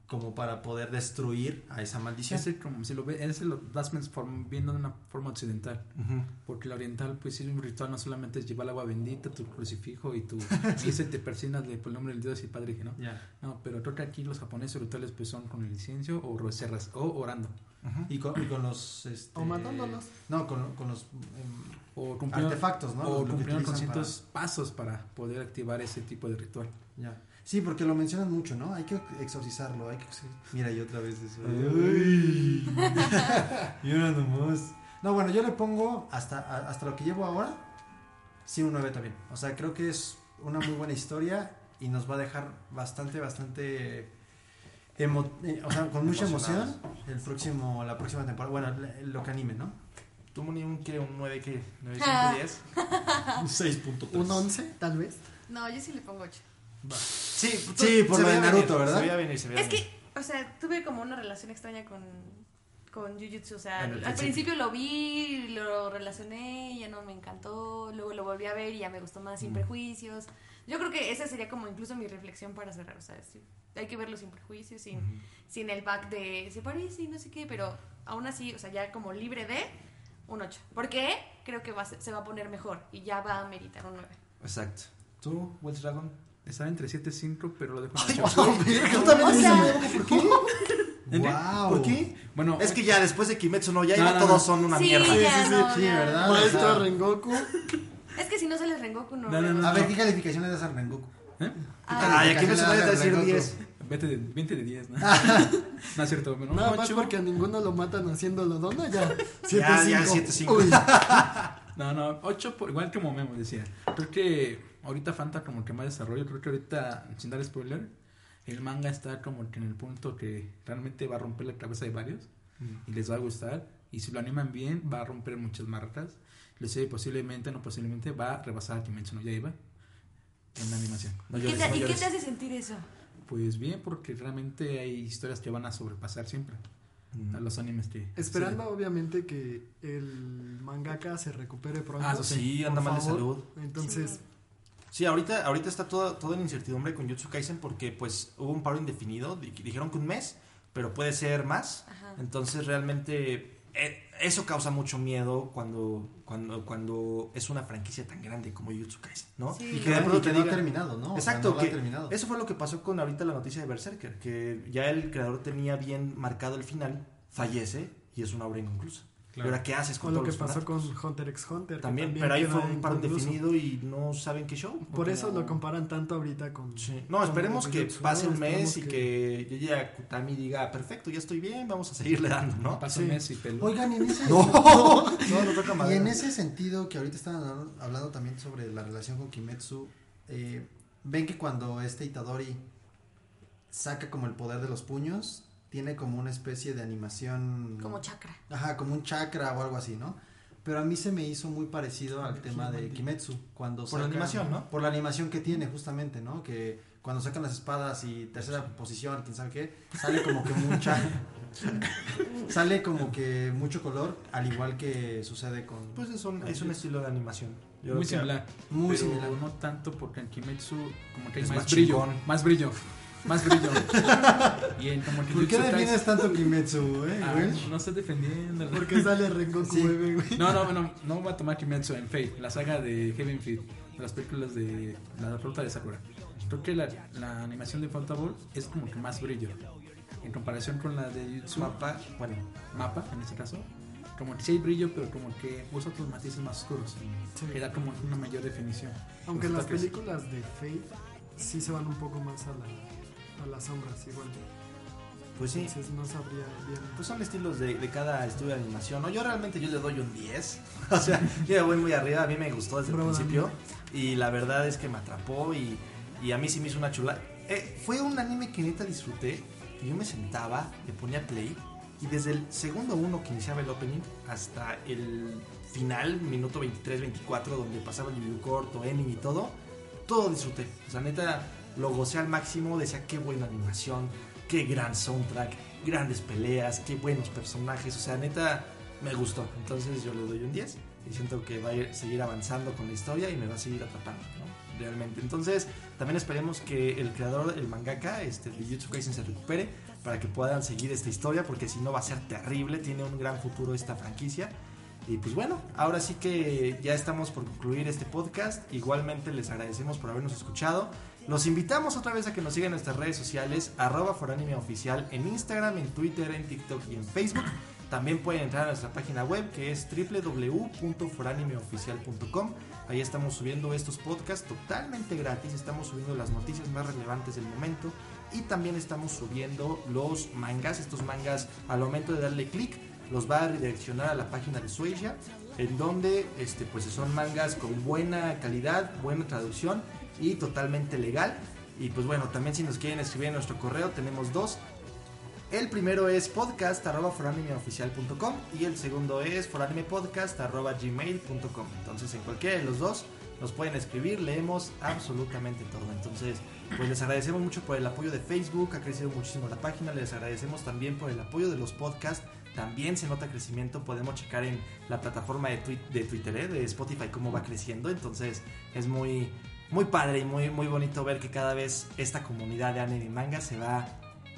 como para poder destruir a esa maldición. Ese, como si lo ves, ese lo vas viendo de una forma occidental. Porque la oriental, pues, sí, un ritual no solamente es llevar el agua bendita, tu crucifijo y tu. y ese te persinas de, por el nombre del Dios y Padre que no. Ya. No, pero creo que aquí los japoneses rituales, pues, son con el incienso o, o orando. Y con, y con los... Este, O matándolos. No, con, con los... em, O cumpliendo, Artefactos, ¿no? O cumpliendo con pasos para poder activar ese tipo de ritual. ya. Sí, porque lo mencionan mucho, ¿no? Hay que exorcizarlo, hay que... Mira, y otra vez eso. y una nomás. No, bueno, yo le pongo hasta, hasta lo que llevo ahora, sí, un 9 también. O sea, creo que es una muy buena historia y nos va a dejar bastante, bastante... emo- eh, o sea, con mucha emoción el próximo, la próxima temporada. Bueno, le- lo que anime, ¿no? ¿Tú, Moni, un qué? ¿Un 9 qué? ¿9, Ah. 10? Un 6.3. un 11 tal vez. No, yo sí le pongo 8. Sí, Sí, por se lo de Naruto, venir, ¿verdad? Se veía venir, se veía Es venir. que, o sea, tuve como una relación extraña con, con Jujutsu. O sea, el al principio. principio lo vi, lo relacioné, ya no me encantó. Luego lo volví a ver y ya me gustó más sin prejuicios. Yo creo que esa sería como incluso mi reflexión para cerrar. O sea, sí, hay que verlo sin prejuicios, sin, sin el back de se parece y no sé qué. Pero aún así, o sea, ya como libre de un 8. Porque creo que va se va a poner mejor y ya va a meritar un 9. Exacto. ¿Tú, Wells Dragon? Estaba entre 7 y 5, pero lo dejo en 8. ¿Tú también O sea-? ¿Por qué? Wow. ¿Por qué? Bueno, Es que ya después de Kimetsu no, ya No, iba, no, todos no. son una sí, mierda. ya sí, no, sí, ya. ¿verdad? Maestro Ajá. Rengoku. Es que si no sales Rengoku, no. No, no, no, A ver, ¿qué calificación le das al Rengoku? ¿eh? Ay, aquí se va a decir Rengoku. 10. Vete de, 20 de 10, ¿no? no es cierto, bueno, Nada más ocho. porque a ninguno lo matan haciéndolo dona ya. Ya, ya, 7-5. 7-5. Uy, No, no, 8, por, igual como Memo decía. Creo que ahorita falta como que más desarrollo. Creo que ahorita, sin dar spoiler, el manga está como que en el punto que realmente va a romper la cabeza de varios y les va a gustar. Y si lo animan bien, va a romper muchas marcas. Les sé, posiblemente, no posiblemente, va a rebasar a Kimetsu no Yaiba en la animación. No ¿Qué te- no ¿Y qué te hace sentir eso? Pues bien, porque realmente hay historias que van a sobrepasar siempre a los animes que... Esperando obviamente que el mangaka se recupere pronto. Ah, Sí, anda mal de salud. Entonces, Sí, ahorita, ahorita está todo, todo en incertidumbre con Jutsu Kaisen porque pues hubo un paro indefinido, di- dijeron que un mes, pero puede ser más. Ajá. Entonces realmente eh, eso causa mucho miedo cuando, cuando, cuando es una franquicia tan grande como Jutsu Kaisen, ¿no? Sí. Y que de pronto que no ha terminado, ¿no? O sea, Exacto, no que terminado. eso fue lo que pasó con ahorita la noticia de Berserker, que ya el creador tenía bien marcado el final, fallece y es una obra inconclusa. Claro. ¿Y ahora qué haces o con lo todos que los pasó con? Hunter x Hunter. También, pero ahí fue un paro inconcluso. indefinido y no saben qué show. Por eso lo comparan tanto ahorita con. Sí. No, con esperemos que pase un mes y que Yuji Akutami diga, perfecto, ya estoy bien, vamos a seguirle dando, ¿no? Pasa Sí. un mes y pelo. Oigan, y en ese, No, no, no toca y en ese sentido que ahorita estaban hablando, hablando también sobre la relación con Kimetsu, eh, ven que cuando este Itadori saca como el poder de los puños, tiene como una especie de animación... Como chakra. Ajá, como un chakra o algo así, ¿no? Pero a mí se me hizo muy parecido al tema de Kimetsu. Cuando Por la sacan- animación, ¿no? Por la animación que tiene, justamente, ¿no? Que cuando sacan las espadas y tercera posición, quién sabe qué, sale como que mucha. sale como que mucho color, al igual que sucede con. Pues es un, es un estilo de animación. Yo Muy similar. Muy pero similar. no tanto porque en Kimetsu como que hay Es más, más brillo. Más brillo. Más brillo. y en como ¿Por qué Kaisen- tanto Kimetsu, eh, Ah, güey? no estoy defendiendo. Porque sale Rengoku Sí. bebé, güey. No, no, no, no voy a tomar Kimetsu en Fate, la saga de Heaven Feed, de las películas de la ruta de Sakura. Creo que la, la animación de Faltable es como que más brillo. En comparación con la de Jujutsu Mapa, bueno, Mapa, en este caso. Como que sí hay brillo, pero como que usa otros matices más oscuros. Sí. Que da como una mayor definición. Aunque Los las películas de Fate sí se van un poco más a, la, a las sombras igual. pues sí. Entonces no sabría bien. Pues son estilos de, de cada estudio de animación. ¿no? Yo realmente yo le doy un 10. O sea, yo ya voy muy arriba. A mí me gustó desde el principio. Y la verdad es que me atrapó y, y a mí sí me hizo una chula. Eh, fue un anime que neta disfruté. Que yo me sentaba, le ponía play. Y desde el segundo uno que iniciaba el opening hasta el final, minuto 23-24, donde pasaba el video corto, ending y todo, todo disfruté. O sea, neta, lo gocé al máximo. Decía, qué buena animación, qué gran soundtrack, grandes peleas, qué buenos personajes. O sea, neta, me gustó. Entonces yo le doy un 10 y siento que va a ir- seguir avanzando con la historia y me va a seguir atrapando, ¿no? Realmente. Entonces, también esperemos que el creador, el mangaka, este, Jujutsu Kaisen se recupere para que puedan seguir esta historia, porque si no va a ser terrible. Tiene un gran futuro esta franquicia. Y pues bueno, ahora sí que ya estamos por concluir este podcast. Igualmente les agradecemos por habernos escuchado. Los invitamos otra vez a que nos sigan en nuestras redes sociales, arroba foranime oficial en Instagram, en Twitter, en TikTok y en Facebook. También pueden entrar a nuestra página web que es www.foranimeoficial.com. Ahí estamos subiendo estos podcasts totalmente gratis. Estamos subiendo las noticias más relevantes del momento. Y también estamos subiendo los mangas. Estos mangas al momento de darle clic los va a redireccionar a la página de Suecia. En donde este, pues son mangas con buena calidad, buena traducción y totalmente legal. Y pues bueno, también si nos quieren escribir en nuestro correo tenemos dos. El primero es podcast.foranimeoficial.com y el segundo es foranimepodcast.gmail.com. Entonces en cualquiera de los dos nos pueden escribir, leemos absolutamente todo. Entonces, pues les agradecemos mucho por el apoyo de Facebook, ha crecido muchísimo la página, les agradecemos también por el apoyo de los podcasts. También se nota crecimiento, podemos checar en la plataforma de Twitter, ¿eh? de Spotify, cómo va creciendo. Entonces es muy, muy padre y muy, muy bonito ver que cada vez esta comunidad de anime y manga se va,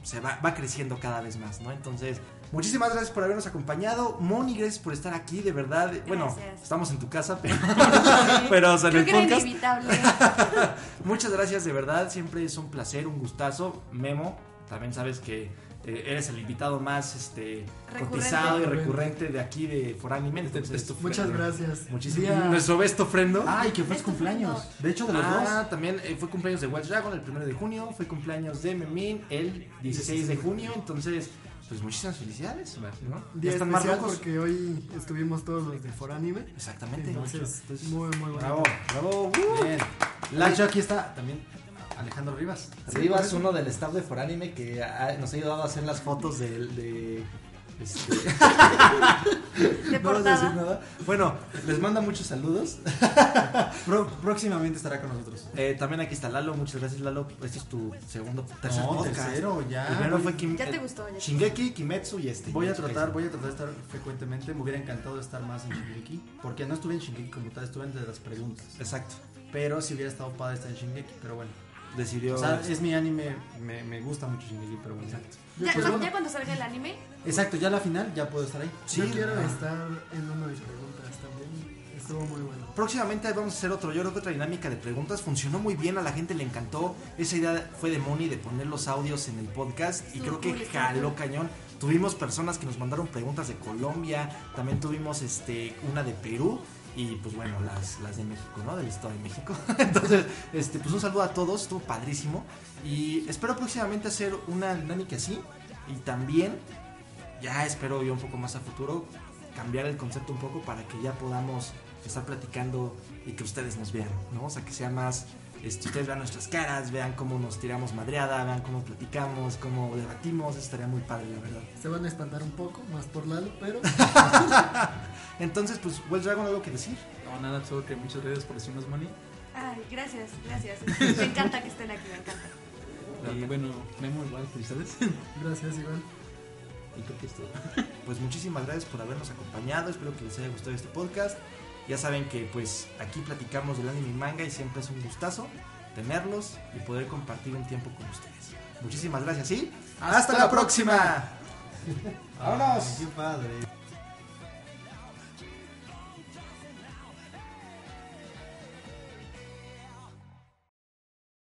se va, va creciendo cada vez más, ¿no? Entonces, muchísimas gracias por habernos acompañado. Moni, gracias por estar aquí, de verdad. Bueno, estamos en tu casa, pero, pero o sea, en Creo el que era podcast. inevitable. Muchas gracias, de verdad. Siempre es un placer, un gustazo. Memo, también sabes que eh, eres el invitado más este, Recurrente. cotizado y recurrente de aquí de Foranime. Entonces, texto Muchas gracias. muchísimo. Día- Nuestro besto ofrendo. Ay, que fue su cumpleaños. De hecho, de los Ah, también eh, fue cumpleaños de Wild Dragon el primero de junio, fue cumpleaños de Memin el 16 de junio, entonces, pues muchísimas felicidades, ¿no? Ya Día están más locos. porque hoy estuvimos todos los de Foranime. Exactamente. Entonces, Entonces, muy, muy bueno. bravo, bravo. uh. dos. Bien. La- De hecho, aquí está también Alejandro Rivas. Rivas, uno del staff de Foranime que ha- nos ha ayudado a hacer las fotos de... de este, De no vamos a decir nada. Bueno, les manda muchos saludos. Pro- próximamente estará con nosotros. Eh, también aquí está Lalo, muchas gracias Lalo. Este es tu segundo, tercer No, podcast. tercero, ya. Primero fue Kim- Ya te gustó, ya Shingeki, Kimetsu y este. Voy a tratar, voy a tratar de estar frecuentemente. Me hubiera encantado estar más en Shingeki. Porque no estuve en Shingeki como tal, estuve entre las preguntas. Exacto. Pero si hubiera estado padre estar en Shingeki, pero bueno. Decidió. O sea, es mi anime, me, me gusta mucho Shingeki, pero bueno. Exacto. Ya, Pues ya- bueno. ya cuando salga el anime, Exacto, ya la final ya puedo estar ahí. Yo Sí, quiero ah. estar en una de mis preguntas también. Estuvo muy bueno. Próximamente vamos a hacer otro, yo creo que otra dinámica de preguntas. Funcionó muy bien, a la gente le encantó. Esa idea fue de Moni de poner los audios en el podcast y Estuvo creo que jaló cañón. Tuvimos personas que nos mandaron preguntas de Colombia, también tuvimos este una de Perú y pues bueno, las, las de México, ¿no? Del Estado de México. Entonces, este, pues un saludo a todos, estuvo padrísimo. Y espero próximamente hacer una dinámica así. Y también, ya espero yo un poco más a futuro, cambiar el concepto un poco para que ya podamos estar platicando y que ustedes nos vean, ¿no? O sea, que sea más, este, ustedes vean nuestras caras, vean cómo nos tiramos madreada, vean cómo platicamos, cómo debatimos, eso estaría muy padre, la verdad. Se van a espantar un poco, más por Lalo, pero Entonces, pues, Well Dragon, ¿algo que decir? No, nada, solo que muchas gracias por decirnos, Money. ay, gracias, gracias. Me encanta que estén aquí, me encanta. Y bueno, Memo, igual, felicidades. gracias igual. y creo que es todo. Pues muchísimas gracias por habernos acompañado, espero que les haya gustado este podcast. Ya saben que pues aquí platicamos del anime y manga y siempre es un gustazo. tenerlos y poder compartir un tiempo con ustedes. Muchísimas gracias y Hasta hasta, la próxima. Ay, qué padre.